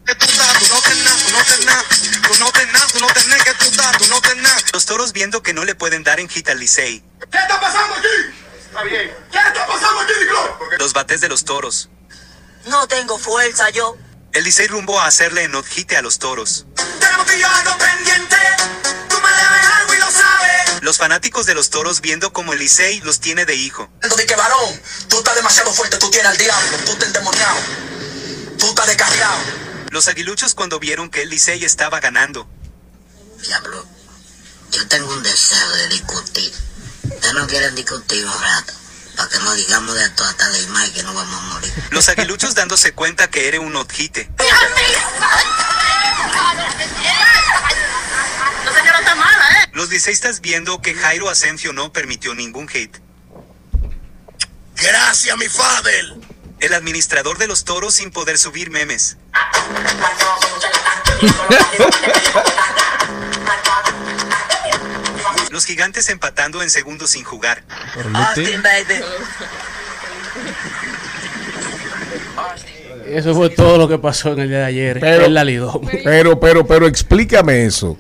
Los toros viendo que no le pueden dar en hit al Licey. ¿Qué está pasando aquí? Está bien. ¿Qué está pasando aquí, Nicolo? Los bates de los toros. No tengo fuerza yo. El Licey rumbo a hacerle not hit a los toros. Tenemos que yo algo pendiente. Los fanáticos de los toros viendo como el Licey los tiene de hijo. De que varón, tú estás demasiado fuerte, tú tienes al diablo, tú estás endemoniado, tú estás descarriado. Los aguiluchos cuando vieron que el Licey estaba ganando. Diablo, yo tengo un deseo de discutir. Ustedes no quieren discutir un rato, para que no digamos de todo hasta de más que no vamos a morir. Los aguiluchos dándose cuenta que era un otjite. Los liceístas viendo que Jairo Asencio no permitió ningún hate. Gracias, mi father. El administrador de los toros sin poder subir memes. Los gigantes empatando en segundos sin jugar. Austin, baby. Eso fue todo lo que pasó en el día de ayer Pero- en la. Pero, pero, pero explícame eso.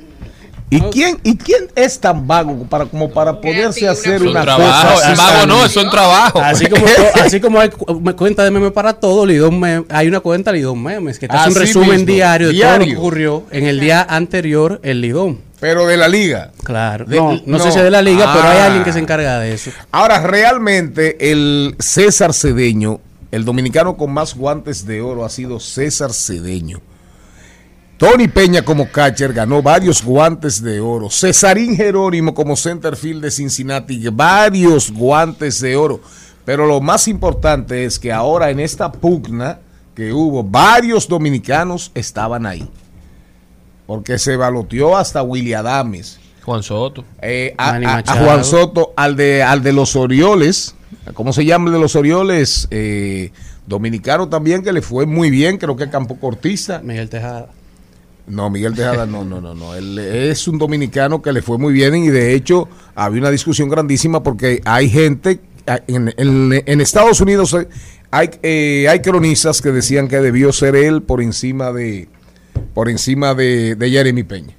¿Y quién, ¿Y quién es tan vago para como para poderse hacer Es un una trabajo, cosa? el vago no, eso es un trabajo. Así como, así como hay cuenta de meme para todo, hay una cuenta Lidom Memes que te hace un resumen mismo, diario de todo lo que diario. ocurrió en el día anterior en Lidom. Pero de la liga. Claro. De- no, no, sé no. si es de la liga, pero hay Ah. alguien que se encarga de eso. Ahora, realmente el César Cedeño, el dominicano con más guantes de oro ha sido César Cedeño. Tony Peña como catcher ganó varios guantes de oro. Cesarín Jerónimo como centerfield de Cincinnati, varios guantes de oro. Pero lo más importante es que ahora en esta pugna que hubo, varios dominicanos estaban ahí. Porque se baloteó hasta Willy Adames. Juan Soto. Eh, a. Juan Soto, al de, al de los Orioles, ¿cómo se llama el de los Orioles? Eh, dominicano también, que le fue muy bien, creo que Campo Cortiza. Miguel Tejada. No, Miguel Tejada, no, no, no, no. Él es un dominicano que le fue muy bien y de hecho había una discusión grandísima porque hay gente, en, en- en Estados Unidos hay, eh, hay cronistas que decían que debió ser él por encima de, por encima de, de Jeremy Peña.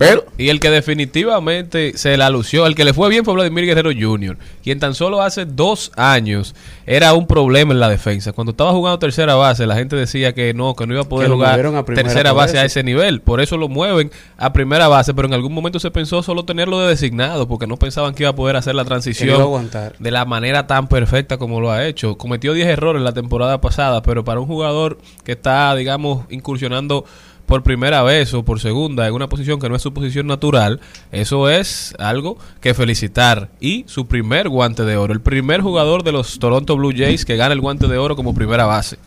Pero Y el que definitivamente se la lució, el que le fue bien fue Vladimir Guerrero Jr., quien tan solo hace dos años era un problema en la defensa. Cuando estaba jugando tercera base, la gente decía que no, que no iba a poder jugar a tercera base a ese nivel. Por eso lo mueven a primera base, pero en algún momento se pensó solo tenerlo de designado, porque no pensaban que iba a poder hacer la transición aguantar. de la manera tan perfecta como lo ha hecho. Cometió 10 errores la temporada pasada, pero para un jugador que está, digamos, incursionando por primera vez o por segunda en una posición que no es su posición natural, eso es algo que felicitar. Y su primer guante de oro, el primer jugador de los Toronto Blue Jays que gana el guante de oro como primera base.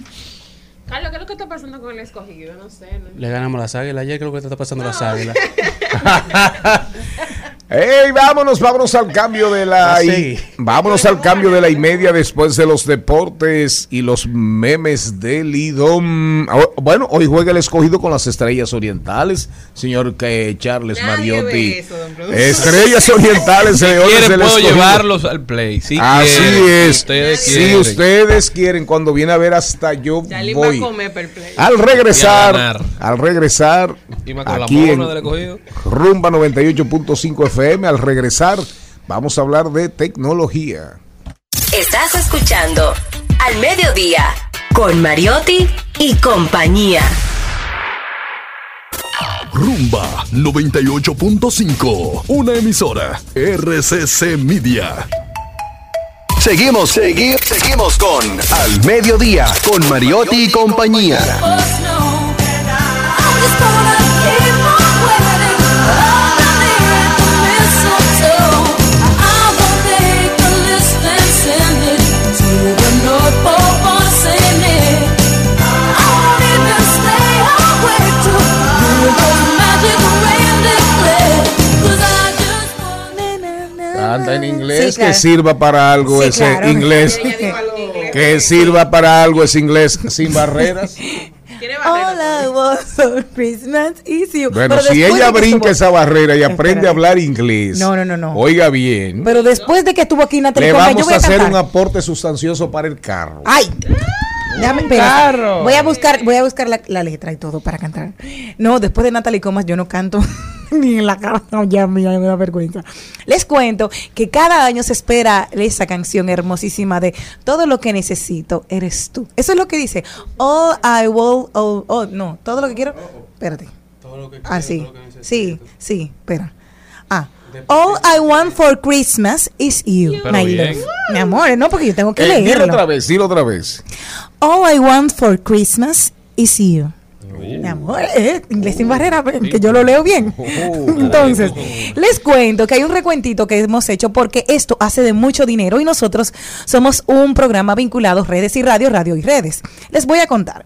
Carlos, ¿qué es lo que está pasando con el escogido? No sé. ¿no? Le ganamos las águilas. Ayer creo que te está pasando las águilas. ¡Ey, vámonos, vámonos al cambio de la Ah, sí. vámonos al cambio de la y media después de los deportes y los memes del IDOM. Ah, Bueno, hoy juega el escogido con las estrellas orientales, señor que Charles Nadie Mariotti. ve eso, don productor. Estrellas orientales, Si leones quieren, del puedo escogido. llevarlos al play. Si Así quieren, es. Si ustedes si quieren. ustedes quieren, cuando viene a ver hasta yo Yalín va a voy. comer per play. Al Y a regresar, al regresar, aquí en. Rumba 98.5 FM, al regresar, vamos a hablar de tecnología. Estás escuchando Al Mediodía con Mariotti y compañía. Rumba 98.5. Una emisora. RCC Media. Seguimos, seguimos, seguimos con Al Mediodía, con Mariotti y compañía. Canta en inglés, Sí, claro. que sirva para algo Sí, ese claro. inglés. Que sirva para algo ese inglés sin barreras. All I want for Christmas is you. Bueno, Pero si ella brinca estuvo- esa barrera y aprende Espérate. a hablar inglés, No, no, no, no. oiga bien, Pero después de que estuvo aquí Natalie le Coma, yo vamos voy a a hacer un aporte sustancioso para el carro. Ay, déjame esperar. Voy a buscar, voy a buscar la, la letra y todo para cantar. No, después de Natalie Comas yo no canto ni en la cara. No, ya mía, me da vergüenza. Les cuento que cada año se espera esa canción hermosísima de todo lo que necesito eres tú. Eso es lo que dice. All I will, oh, oh, no, todo lo que quiero. Espérate. Ah, sí, sí, sí, espera. Ah, All I want for Christmas is you, Pero my bien. love. Mi amor, no, porque yo tengo que Eh, dilo leerlo. otra vez, dilo otra vez. All I want for Christmas is you. Mi amor, eh, inglés sin barrera, que yo lo leo bien. Entonces, les cuento que hay un recuentito que hemos hecho porque esto hace de mucho dinero y nosotros somos un programa vinculado redes y radio, radio y redes. Les voy a contar.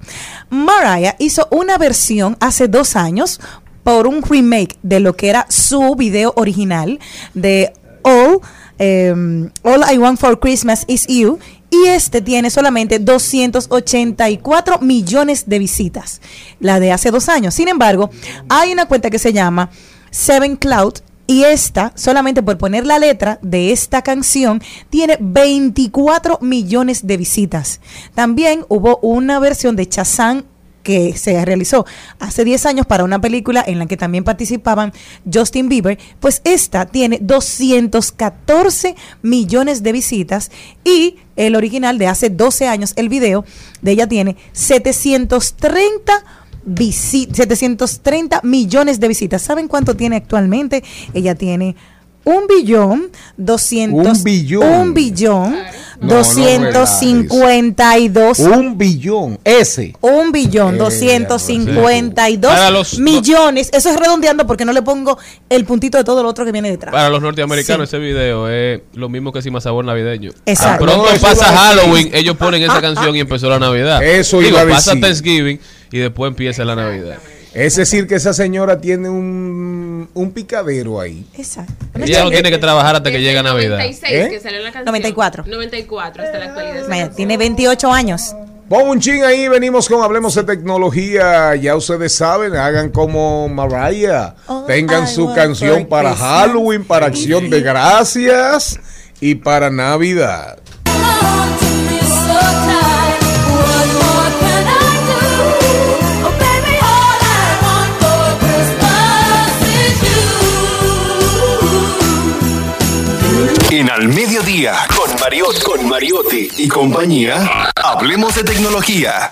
Mariah hizo una versión hace dos años por un remake de lo que era su video original de All, em, All I Want for Christmas is You. Y este tiene solamente 284 millones de visitas, la de hace dos años. Sin embargo, hay una cuenta que se llama Seven Cloud y esta, solamente por poner la letra de esta canción, tiene 24 millones de visitas. También hubo una versión de Chazán que se realizó hace 10 años para una película en la que también participaban Justin Bieber, pues esta tiene 214 millones de visitas y el original de hace 12 años, el video de ella tiene 730 visi- 730 millones de visitas. ¿Saben cuánto tiene actualmente? Ella tiene un billón, 200, Un billón. un billón, No, no 252 Un billón, ese. un billón, Eh, 252 Para los- millones. Eso es redondeando porque no le pongo el puntito de todo lo otro que viene detrás. Para los norteamericanos Sí. ese video es lo mismo que Cima Sabor Navideño. Exacto. Tan pronto pasa. Halloween, ellos ponen esa canción y empezó la Navidad. Eso Digo, iba a pasa. Thanksgiving y después empieza la Navidad. Es decir, que esa señora tiene un, un picadero ahí. Exacto. Ella no tiene que trabajar hasta que llegue Navidad. 96 ¿Eh? que salió la canción. 94. 94 hasta la actualidad. Vaya, tiene 28 años. Pon un ching ahí, venimos con Hablemos de Tecnología. Ya ustedes saben, hagan como Mariah. Tengan I su canción para Christmas. Halloween, para Acción de Gracias y para Navidad. En Al Mediodía, con Mariotti, con Mariotti y compañía, hablemos de tecnología.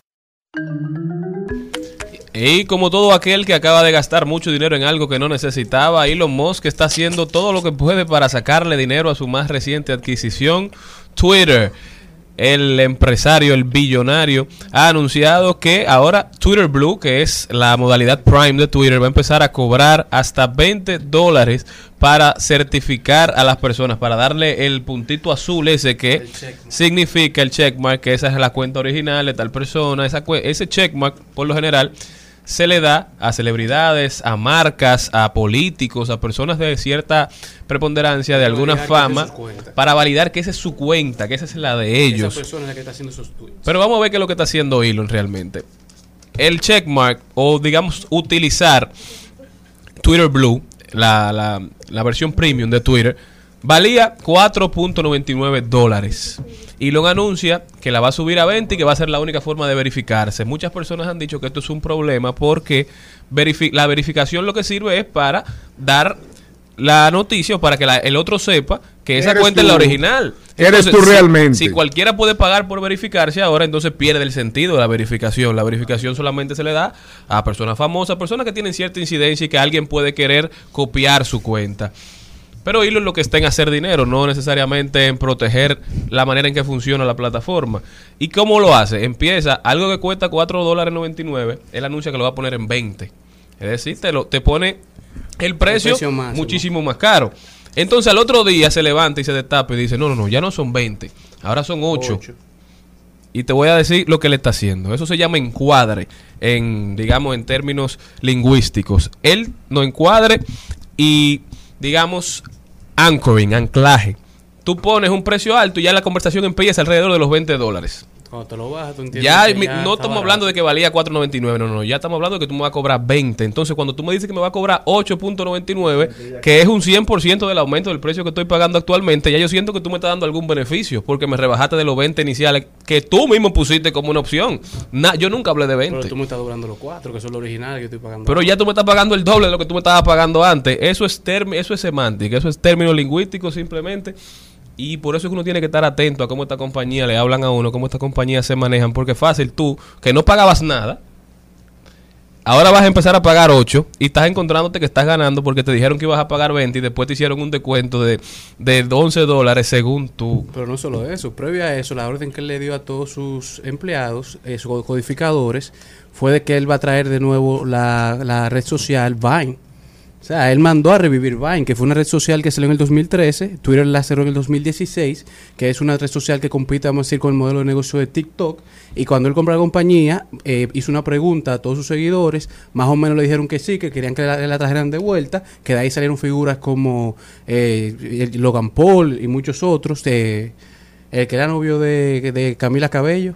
Y como todo aquel que acaba de gastar mucho dinero en algo que no necesitaba, Elon Musk está haciendo todo lo que puede para sacarle dinero a su más reciente adquisición, Twitter. El empresario, el billonario, ha anunciado que ahora Twitter Blue, que es la modalidad Prime de Twitter, va a empezar a cobrar hasta 20 dólares para certificar a las personas, para darle el puntito azul ese que significa el checkmark, que esa es la cuenta original de tal persona. Esa ese checkmark, por lo general, se le da a celebridades, a marcas, a políticos, a personas de cierta preponderancia, de alguna fama, para validar que esa es su cuenta, que esa es la de ellos. Esa persona es la que está haciendo esos tweets. Pero vamos a ver qué es lo que está haciendo Elon realmente. El checkmark, o digamos, utilizar Twitter Blue, la, la- la versión premium de Twitter, valía 4.99 dólares. Elon anuncia que la va a subir a 20 y que va a ser la única forma de verificarse. Muchas personas han dicho que esto es un problema porque verifi- la verificación lo que sirve es para dar la noticia o para que la- el otro sepa que esa cuenta es la original. Eres tú si- realmente. Si cualquiera puede pagar por verificarse ahora, entonces pierde el sentido de la verificación. La verificación solamente se le da a personas famosas, personas que tienen cierta incidencia y que alguien puede querer copiar su cuenta. Pero Elon lo que está en hacer dinero, no necesariamente en proteger la manera en que funciona la plataforma. ¿Y cómo lo hace? Empieza algo que cuesta 4 dólares 99, él anuncia que lo va a poner en 20. Es decir, te, lo, te pone el precio, precio máximo. muchísimo más caro. Entonces al otro día se levanta y se destapa y dice, no, no, no, ya no son 20, ahora son 8. Ocho. Y te voy a decir lo que le está haciendo. Eso se llama encuadre, en, digamos, en términos lingüísticos. Él no encuadre y, digamos, anchoring, anclaje. Tú pones un precio alto y ya la conversación empieza alrededor de los 20 dólares. Cuando te lo bajas, tú entiendes Ya, que mi- ya no estamos barato. hablando de que valía 4.99, no, no, ya estamos hablando de que tú me vas a cobrar 20. Entonces, cuando tú me dices que me va a cobrar 8.99, que es un 100% del aumento del precio que estoy pagando actualmente, ya yo siento que tú me estás dando algún beneficio, porque me rebajaste de los 20 iniciales que tú mismo pusiste como una opción. Na- yo nunca hablé de 20. Pero tú me estás doblando los cuatro, que son los originales que yo estoy pagando. Pero ya tú me estás pagando el doble de lo que tú me estabas pagando antes. Eso es termi- eso es semántica, eso es término lingüístico simplemente. Y por eso es que uno tiene que estar atento a cómo esta compañía le hablan a uno, cómo estas compañías se manejan, porque fácil tú, que no pagabas nada, Ahora vas a empezar a pagar 8 y estás encontrándote que estás ganando porque te dijeron que ibas a pagar 20 y después te hicieron un descuento de, de 11 dólares según tú. Pero no solo eso, previo a eso, la orden que él le dio a todos sus empleados, eh, sus codificadores, fue de que él va a traer de nuevo la, la red social Vine. O sea, él mandó a revivir Vine, que fue una red social que salió en el 2013, Twitter la cerró en el 2016, que es una red social que compite, vamos a decir, con el modelo de negocio de TikTok. Y cuando él compró la compañía, eh, hizo una pregunta a todos sus seguidores, más o menos le dijeron que sí, que querían que la, la trajeran de vuelta, que de ahí salieron figuras como eh, Logan Paul y muchos otros, de, el que era novio de, de Camila Cabello.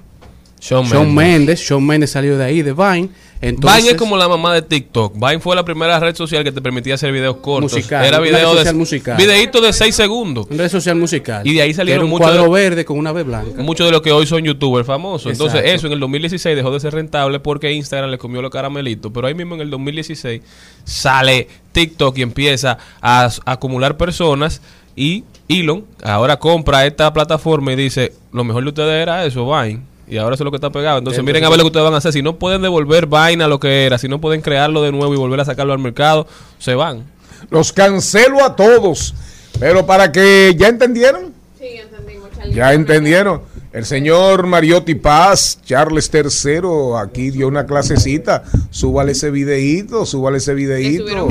Shawn Shawn Mendes. Shawn Mendes salió de ahí, de Vine. Entonces, Vine es como la mamá de TikTok. Vine fue la primera red social que te permitía hacer videos cortos. Musical, Era video red de social musical. videíto de 6 segundos. Red social musical. Y de ahí salieron un muchos cuadro de- verde con una B blanca. Muchos de los que hoy son youtubers famosos. Entonces, eso en el 2016 dejó de ser rentable porque Instagram le comió los caramelitos. Pero ahí mismo en el 2016 sale TikTok y empieza a, a acumular personas. Y Elon ahora compra esta plataforma y dice: Lo mejor de ustedes era eso, Vine. Y ahora eso es lo que está pegado. Entonces, Entonces- miren a ver lo que ustedes van a hacer. Si no pueden devolver Vine a lo que era, si no pueden crearlo de nuevo y volver a sacarlo al mercado, se van. Los cancelo a todos. Pero para que ya entendieron. Ya entendieron. El señor Mariotti Paz, Charles III, aquí dio una clasecita. Súbale ese videíto, súbale ese videíto.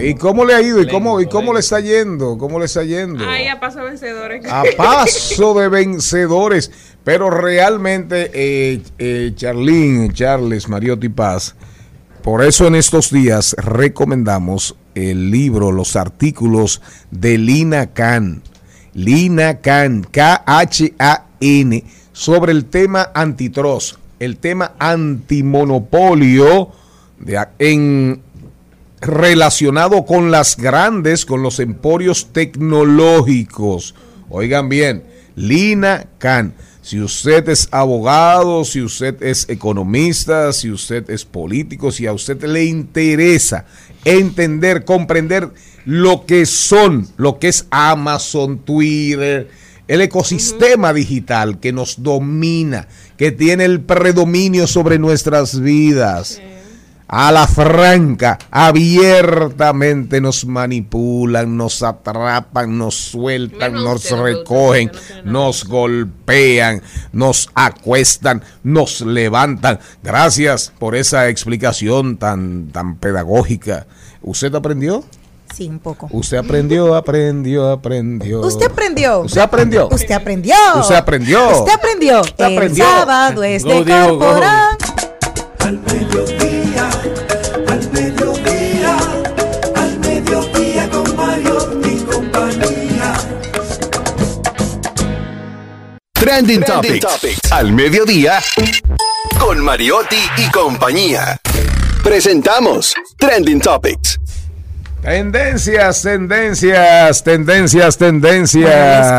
¿Y cómo le ha ido? ¿Y cómo, ¿Y cómo le está yendo? ¿Cómo le está yendo? Ay, a paso vencedores. a paso de vencedores. Pero realmente, eh, eh, Charlín, Charles, Mariotti Paz, por eso en estos días recomendamos el libro, los artículos de Lina Khan. Lina Khan, sobre el tema antitrust, el tema antimonopolio en, relacionado con las grandes, con los emporios tecnológicos. Oigan bien, Lina Khan. Si usted es abogado, si usted es economista, si usted es político, si a usted le interesa entender, comprender lo que son, lo que es Amazon, Twitter, el ecosistema digital que nos domina, que tiene el predominio sobre nuestras vidas a la franca, abiertamente nos manipulan, nos atrapan, nos sueltan, nos recogen, nos golpean, nos acuestan, nos levantan. Gracias por esa explicación tan, tan pedagógica. ¿Usted aprendió? Sí, un poco. Usted aprendió, aprendió, aprendió. Usted aprendió. Usted aprendió. Usted aprendió. Usted aprendió. Usted aprendió. Usted El aprendió. sábado es de. Corporán. Al mediodía, al mediodía, al mediodía con Mario y compañía. Trending, Topics. Al mediodía. Con Mariotti y compañía. Presentamos Trending Topics. Tendencias, tendencias, tendencias, tendencias.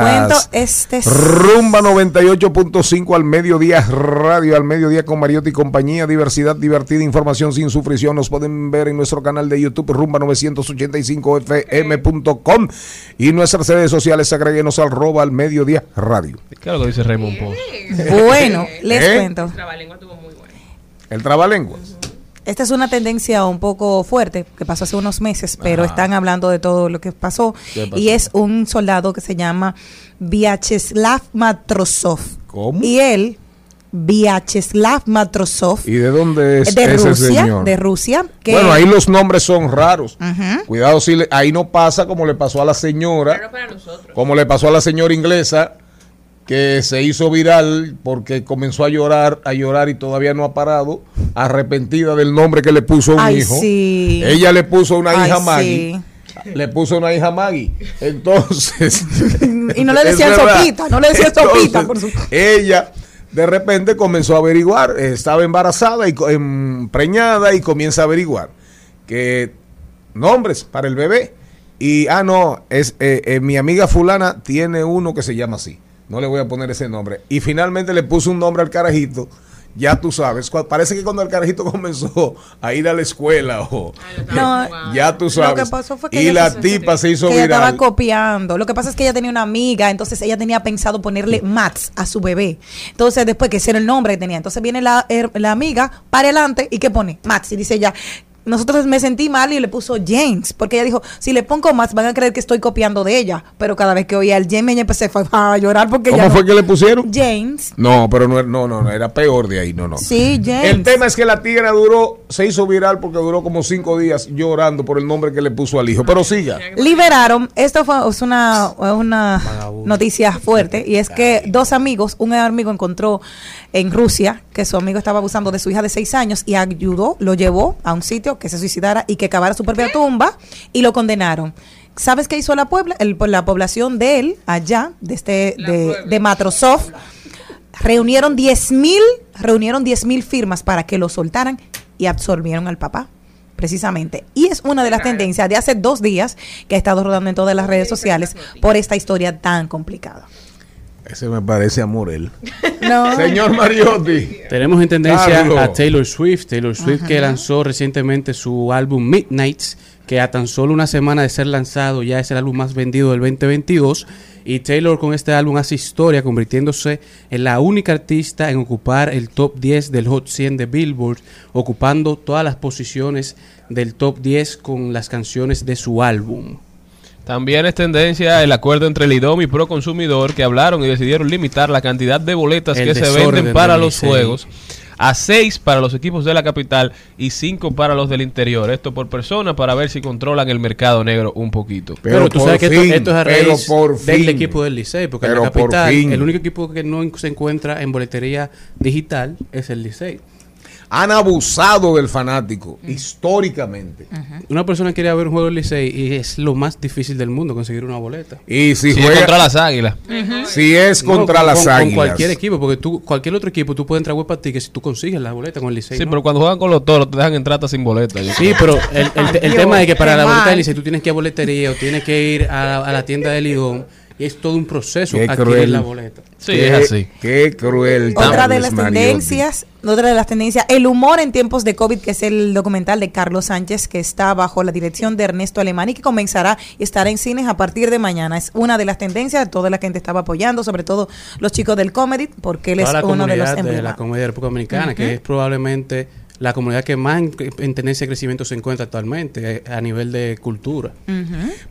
Bueno, les cuento, este es- Rumba 98.5 al mediodía, radio al mediodía con Mariotti y compañía, diversidad divertida, información sin sufrición. Nos pueden ver en nuestro canal de YouTube, rumba985fm.com y nuestras redes sociales, agreguenos al roba al mediodía radio. ¿Qué es lo que dice Raymond Post? Bueno, les ¿Eh? cuento. El trabalenguas. Esta es una tendencia un poco fuerte que pasó hace unos meses, pero Ajá. están hablando de todo lo que pasó. Y es un soldado que se llama Vyacheslav Matrosov. ¿Cómo? Y él, Vyacheslav Matrosov, ¿Y de dónde es de ese Rusia, señor? de Rusia, que Bueno, ahí los nombres son raros. Cuidado si le- ahí no pasa como le pasó a la señora, como le pasó a la señora inglesa que se hizo viral porque comenzó a llorar, a llorar y todavía no ha parado, arrepentida del nombre que le puso a un Ay, hijo. sí. Ella le puso una Ay, hija sí. Maggie. Le puso una hija Maggie. Entonces. Y no le decían sopita, no le decían sopita, por su- Ella de repente comenzó a averiguar, estaba embarazada y preñada y comienza a averiguar que nombres para el bebé. Y, ah, no, es eh, eh, mi amiga fulana tiene uno que se llama así. No le voy a poner ese nombre. Y finalmente le puso un nombre al carajito ya tú sabes. Parece que cuando el carajito comenzó a ir a la escuela o No, ya tú Lo sabes. que pasó fue que y ella la se- tipa se hizo que ella estaba copiando. Lo que pasa es que ella tenía una amiga, entonces ella tenía pensado ponerle Max a su bebé. Entonces, después que ese era el nombre que tenía. Entonces viene la, her- la amiga para adelante y ¿qué pone? Max. Y dice ella. Nosotros me sentí mal y le puso James, porque ella dijo, si le pongo Max van a creer que estoy copiando de ella. Pero cada vez que oía el James, ella empecé fue a llorar porque ¿Cómo ella fue no- que le pusieron? James. No, pero no, no, no, no, era peor de ahí, no, no. Sí, James. El tema es que la tigra duró, se hizo viral porque duró como cinco días llorando por el nombre que le puso al hijo. Pero siga. Liberaron, esto fue es una, una noticia fuerte, y es que dos amigos, un amigo encontró en Rusia que su amigo estaba abusando de su hija de seis años y ayudó, lo llevó a un sitio que se suicidara y que cavara su propia tumba y lo condenaron. ¿Sabes qué hizo la puebla, el- la población de él allá, de este, de, de Matrosov? Reunieron 10 mil, reunieron 10 mil firmas para que lo soltaran y absorbieron al papá precisamente. Y es una de las tendencias de hace dos días que ha estado rodando en todas las redes sociales por esta historia tan complicada. Ese me parece a Morel. No. Señor Mariotti. Tenemos en tendencia Carlos. a Taylor Swift. Taylor Swift Ajá. que lanzó recientemente su álbum Midnights, que a tan solo una semana de ser lanzado ya es el álbum más vendido del 2022. Y Taylor con este álbum hace historia, convirtiéndose en la única artista en ocupar el top 10 del Hot 100 de Billboard, ocupando todas las posiciones del top 10 con las canciones de su álbum. También es tendencia el acuerdo entre el IDOM y Proconsumidor que hablaron y decidieron limitar la cantidad de boletas El que se venden para los juegos a seis para los equipos de la capital y cinco para los del interior. Esto por persona para ver si controlan el mercado negro un poquito. Pero, tú sabes que esto, esto es a pero raíz por del fin. equipo del Licey, porque en Pero la capital el único equipo que no se encuentra en boletería digital es el Licey. Han abusado del fanático históricamente. Una persona quiere ver un juego del Licey y es lo más difícil del mundo conseguir una boleta. Y si, Si es juega contra las águilas. Si es No, contra con- las con, águilas. Con cualquier equipo, porque tú, cualquier otro equipo, tú puedes entrar a web para ti que si tú consigues la boleta con el Licey. Sí, ¿no? pero cuando juegan con los toros te dejan entrar hasta sin boleta. Sí, creo. pero el, el- tema es que para la boleta del Licey tú tienes que ir a boletería o tienes que ir a, a la tienda de Lidón es todo un proceso Qué adquirir cruel. la boleta. Sí, Qué- es así. Qué cruel. Otra de las Mariotti. tendencias, otra de las tendencias, el humor en tiempos de COVID, que es el documental de Carlos Sánchez, que está bajo la dirección de Ernesto Alemán y que comenzará y estará en cines a partir de mañana. Es una de las tendencias, toda la gente estaba apoyando, sobre todo los chicos del comedy, porque él es Toda uno de los de, la comedia de la República Dominicana, Ujú. que es probablemente la comunidad que más en, en tendencia de crecimiento se encuentra actualmente eh, a nivel de cultura.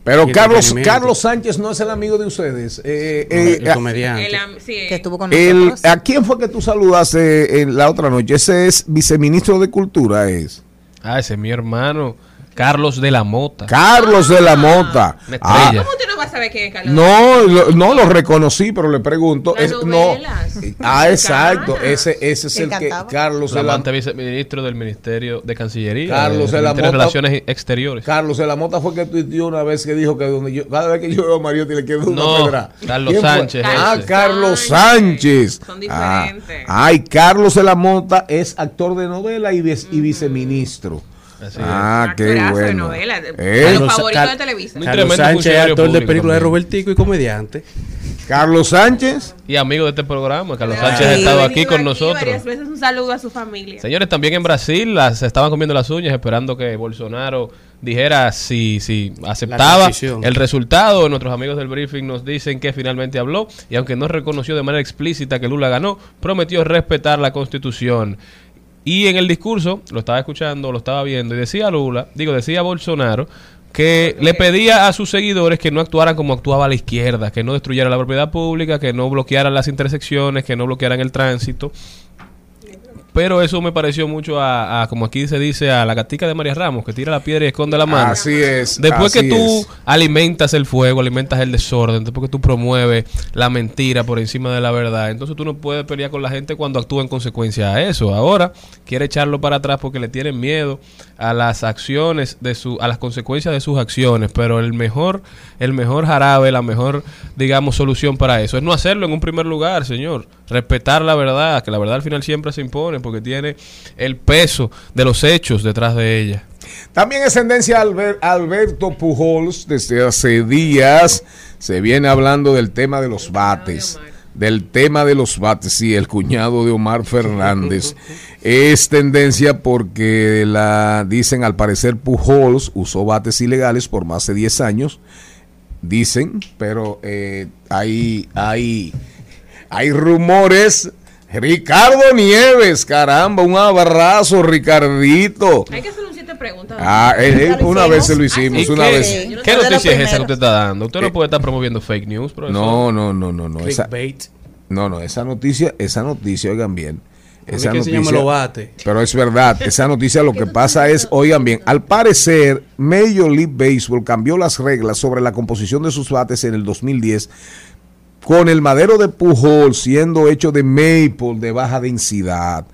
Pero Carlos. Carlos Sánchez no es el amigo de ustedes. Eh, No, eh, el a- comediante. El sí, que estuvo con el- nosotros. ¿A quién fue que tú saludaste la otra noche? Ese es viceministro de Cultura, es. Ah, ese es mi hermano, Carlos de la Mota. Carlos de la Mota. Ah, estrella. ¿Cómo usted no va a saber quién es Carlos? no, lo, no lo reconocí, pero le pregunto. Es- no. novelas. Ah, exacto. Ese, ese es ¿Él el que? Carlos de la viceministro del Ministerio de Cancillería. Carlos de de la Mota. Relaciones Exteriores. Carlos de la Mota fue que tuiteó una vez que dijo que donde yo, cada vez que yo veo a Mariotti le quedo una No, pedra. Carlos. Sánchez, Ah, ese. Carlos Sánchez. Sánchez. Son Ah, diferentes. ay, Carlos de la Mota es actor de novela y, vice- y viceministro. Así Ah, qué Actorazo de bueno. novela, de- Eh, Los Carlos- favoritos Car- de Televisa. Un Carlos tremendo Sánchez, funcionario actor de películas de. Robertico y comediante. Carlos Sánchez. Y amigo de este programa, Carlos. Sánchez ha estado aquí con nosotros. varias veces un saludo a su familia. Señores, también en Brasil las se estaban comiendo las uñas esperando que Bolsonaro dijera si, si aceptaba el resultado. Nuestros amigos del briefing nos dicen que finalmente habló y aunque no reconoció de manera explícita que Lula ganó, prometió respetar la constitución. Y en el discurso, lo estaba escuchando, lo estaba viendo, y decía Lula, digo, decía Bolsonaro, que le pedía a sus seguidores que no actuaran como actuaba la izquierda, que no destruyeran la propiedad pública, que no bloquearan las intersecciones, que no bloquearan el tránsito. Pero eso me pareció mucho a, a, como aquí se dice, a la gatica de María Ramos, que tira la piedra y esconde la mano. Así es. Después así que tú es. alimentas el fuego, alimentas el desorden, después que tú promueves la mentira por encima de la verdad, entonces tú no puedes pelear con la gente cuando actúa en consecuencia a eso. Ahora quiere echarlo para atrás porque le tienen miedo a las acciones de su, a las consecuencias de sus acciones. Pero el mejor, el mejor jarabe, la mejor, digamos, solución para eso es no hacerlo en un primer lugar, señor. Respetar la verdad, que la verdad al final siempre se impone porque tiene el peso de los hechos detrás de ella. También es tendencia Albert- Alberto Pujols. Desde hace días se viene hablando del tema de los bates. del tema de los bates, sí, el cuñado de Omar Fernández. es tendencia porque la dicen al parecer Pujols usó bates ilegales por más de 10 años, dicen, pero eh, hay, hay rumores. Ricardo Nieves, caramba, un abrazo, Ricardito. Hay que hacer un siete preguntas. Ah, eh, eh, una vez se lo hicimos, ¿Y una qué, vez. ¿Qué noticia es esa que usted está dando? Usted no puede estar promoviendo fake news, profesor. No, no, no, no, no. Esa, no, no, esa noticia, esa noticia, oigan bien. Esa noticia, pero es verdad, esa noticia lo que pasa es, oigan bien, al parecer Major League Baseball cambió las reglas sobre la composición de sus bates en el 2010 con el madero de Pujol siendo hecho de maple de baja densidad,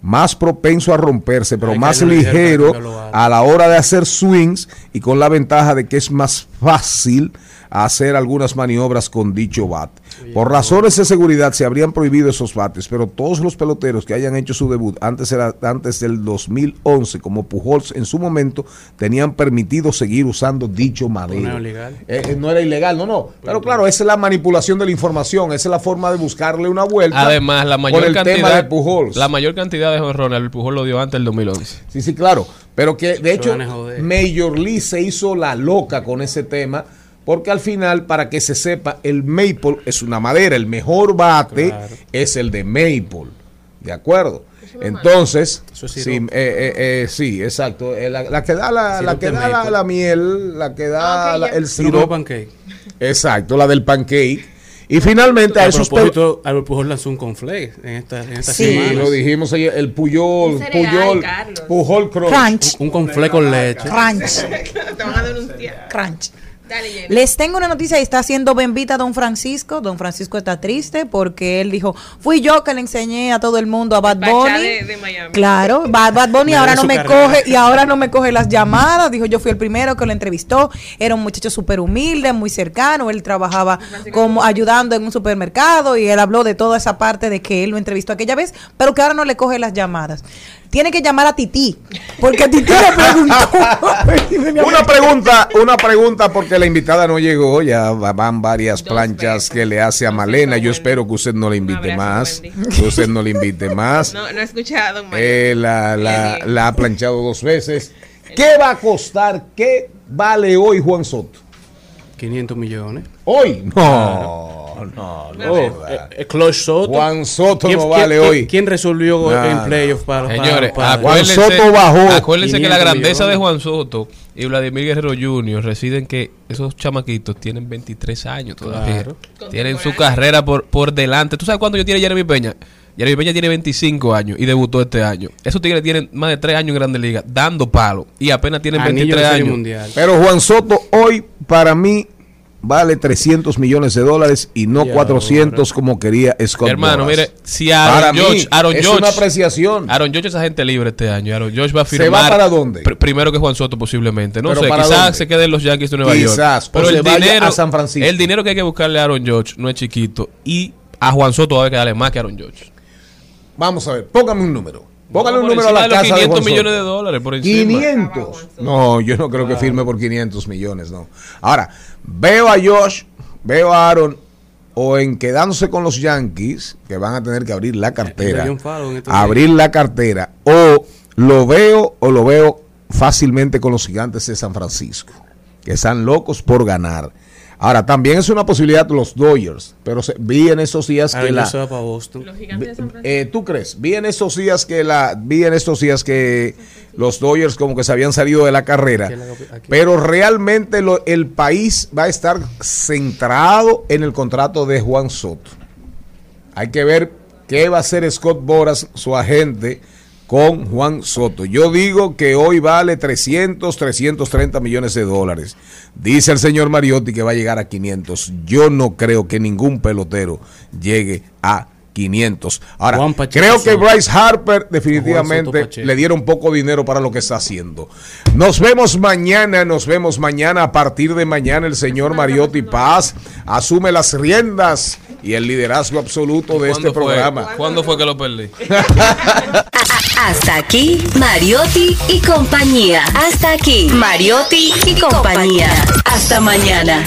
más propenso a romperse, pero Ay, más ligero a la hora de hacer swings y con la ventaja de que es más fácil hacer algunas maniobras con dicho bat. Por razones de seguridad se habrían prohibido esos bates, pero todos los peloteros que hayan hecho su debut antes, era- antes del 2011, como Pujols en su momento, tenían permitido seguir usando dicho madero. No era ilegal. Eh, eh, no era ilegal, no, no. Pero claro, esa es la manipulación de la información, esa es la forma de buscarle una vuelta. Además, la mayor el cantidad tema de Pujols. La mayor cantidad de jonrones, el Pujol lo dio antes del 2011. Sí, sí, claro. Pero que de hecho. Major League se hizo la loca con ese tema. Porque al final, para que se sepa, el maple es una madera. El mejor bate Claro. es el de maple. ¿De acuerdo? Entonces, Eso es sí, eh, eh, eh, sí, exacto. Eh, La, la que da, la, la que da la, miel, la que da Ah, ok, la- ya. el Sirope pancake. Exacto, la del pancake. Y finalmente a A esos pe- propósito, Albert Pujol lanzó un conflé en esta, en esta Sí, semana. lo dijimos ayer, el Puyol, Un cereal, Puyol, Carlos. Pujol Crunch. Crunch. Un conflé con leche. Crunch. Te van a denunciar. Crunch. Dale, Jenny. Les tengo una noticia y está haciendo bembita don Francisco. Don Francisco está triste porque él dijo, fui yo que le enseñé a todo el mundo a Bad Bunny. de, de Miami. Claro, Bad, Bad Bunny ahora no me carrera. coge y ahora no me coge las llamadas. Dijo, yo fui el primero que lo entrevistó. Era un muchacho súper humilde, muy cercano. Él trabajaba como ayudando en un supermercado y él habló de toda esa parte de que él lo entrevistó aquella vez, pero que ahora no le coge las llamadas. Tiene que llamar a Titi, porque Titi le preguntó. Una pregunta, una pregunta porque la invitada no llegó, ya va- van varias planchas que le hace a Malena. Yo espero que usted no le invite más, que usted no le invite más. No, no he escuchado. Eh, la, la- la ha planchado dos veces. ¿Qué va a costar? ¿Qué vale hoy Juan Soto? 500 millones. Hoy. No, no, no. Eh, eh, Clutch Soto. Juan Soto ¿Quién- no vale quién- hoy. ¿Quién resolvió No, en no. playoff para para- Señores, para- Juan Soto bajó acuérdense que la 500 grandeza de. Juan Soto y Vladimir Guerrero Jr. residen que esos chamaquitos tienen 23 años todavía. Claro. Tienen su carrera por, por delante. ¿Tú sabes cuánto yo tiene Jeremy Peña? Jeremy Peña tiene 25 años y debutó este año. Esos tigres tienen más de 3 años en Grandes Ligas dando palo y apenas tienen Anillo de 23 Serie años. Mundial. Pero Juan Soto hoy para mí vale 300 millones de dólares y no Y 400 como quería Scott Hermano, Boras. mire, si Aaron Para mí George, Aaron es George- una apreciación. Aaron George es agente libre este año. Aaron George va a ¿Se firmar. va para dónde? pr- primero que Juan Soto, posiblemente. No ¿Pero sé, quizás dónde? se quede en los Yankees de Nueva Quizás, York. o se vaya a San Francisco. El dinero que hay que buscarle a Aaron George no es chiquito. Y a Juan Soto va a haber que darle más que a Aaron George. Vamos a ver, póngame un número. Póngale No, un número a la de casa de 500 Juan millones de dólares por encima. 500. No, yo no creo que firme por 500 millones, no. Ahora, veo a Josh, veo a Aaron o en quedándose con los Yankees, que van a tener que abrir la cartera. Farrell en estos Abrir la cartera. O lo veo o lo veo fácilmente con los gigantes de San Francisco, que están locos por ganar. Ahora, también es una posibilidad los Dodgers, pero se- vi en esos días que la... Para Boston. Los gigantes de San Francisco. Eh, ¿Tú crees? Vi en estos días que la, vi en estos días que los Dodgers como que se habían salido de la carrera, Aquí aquí. pero realmente lo- el país va a estar centrado en el contrato de Juan Soto. Hay que ver qué va a hacer Scott Boras, su agente, con Juan Soto. Yo digo que hoy vale 300, 330 millones de dólares. Dice el señor Mariotti que va a llegar a 500. Yo no creo que ningún pelotero llegue a 500. Ahora, creo que. Bryce Harper definitivamente le dieron poco dinero para lo que está haciendo. Nos vemos mañana, nos vemos mañana. A partir de mañana el señor Mariotti Paz asume las riendas y el liderazgo absoluto de este programa. ¿Cuándo fue que lo perdí? Hasta aquí, Mariotti y compañía. Hasta aquí, Mariotti y compañía. Hasta mañana.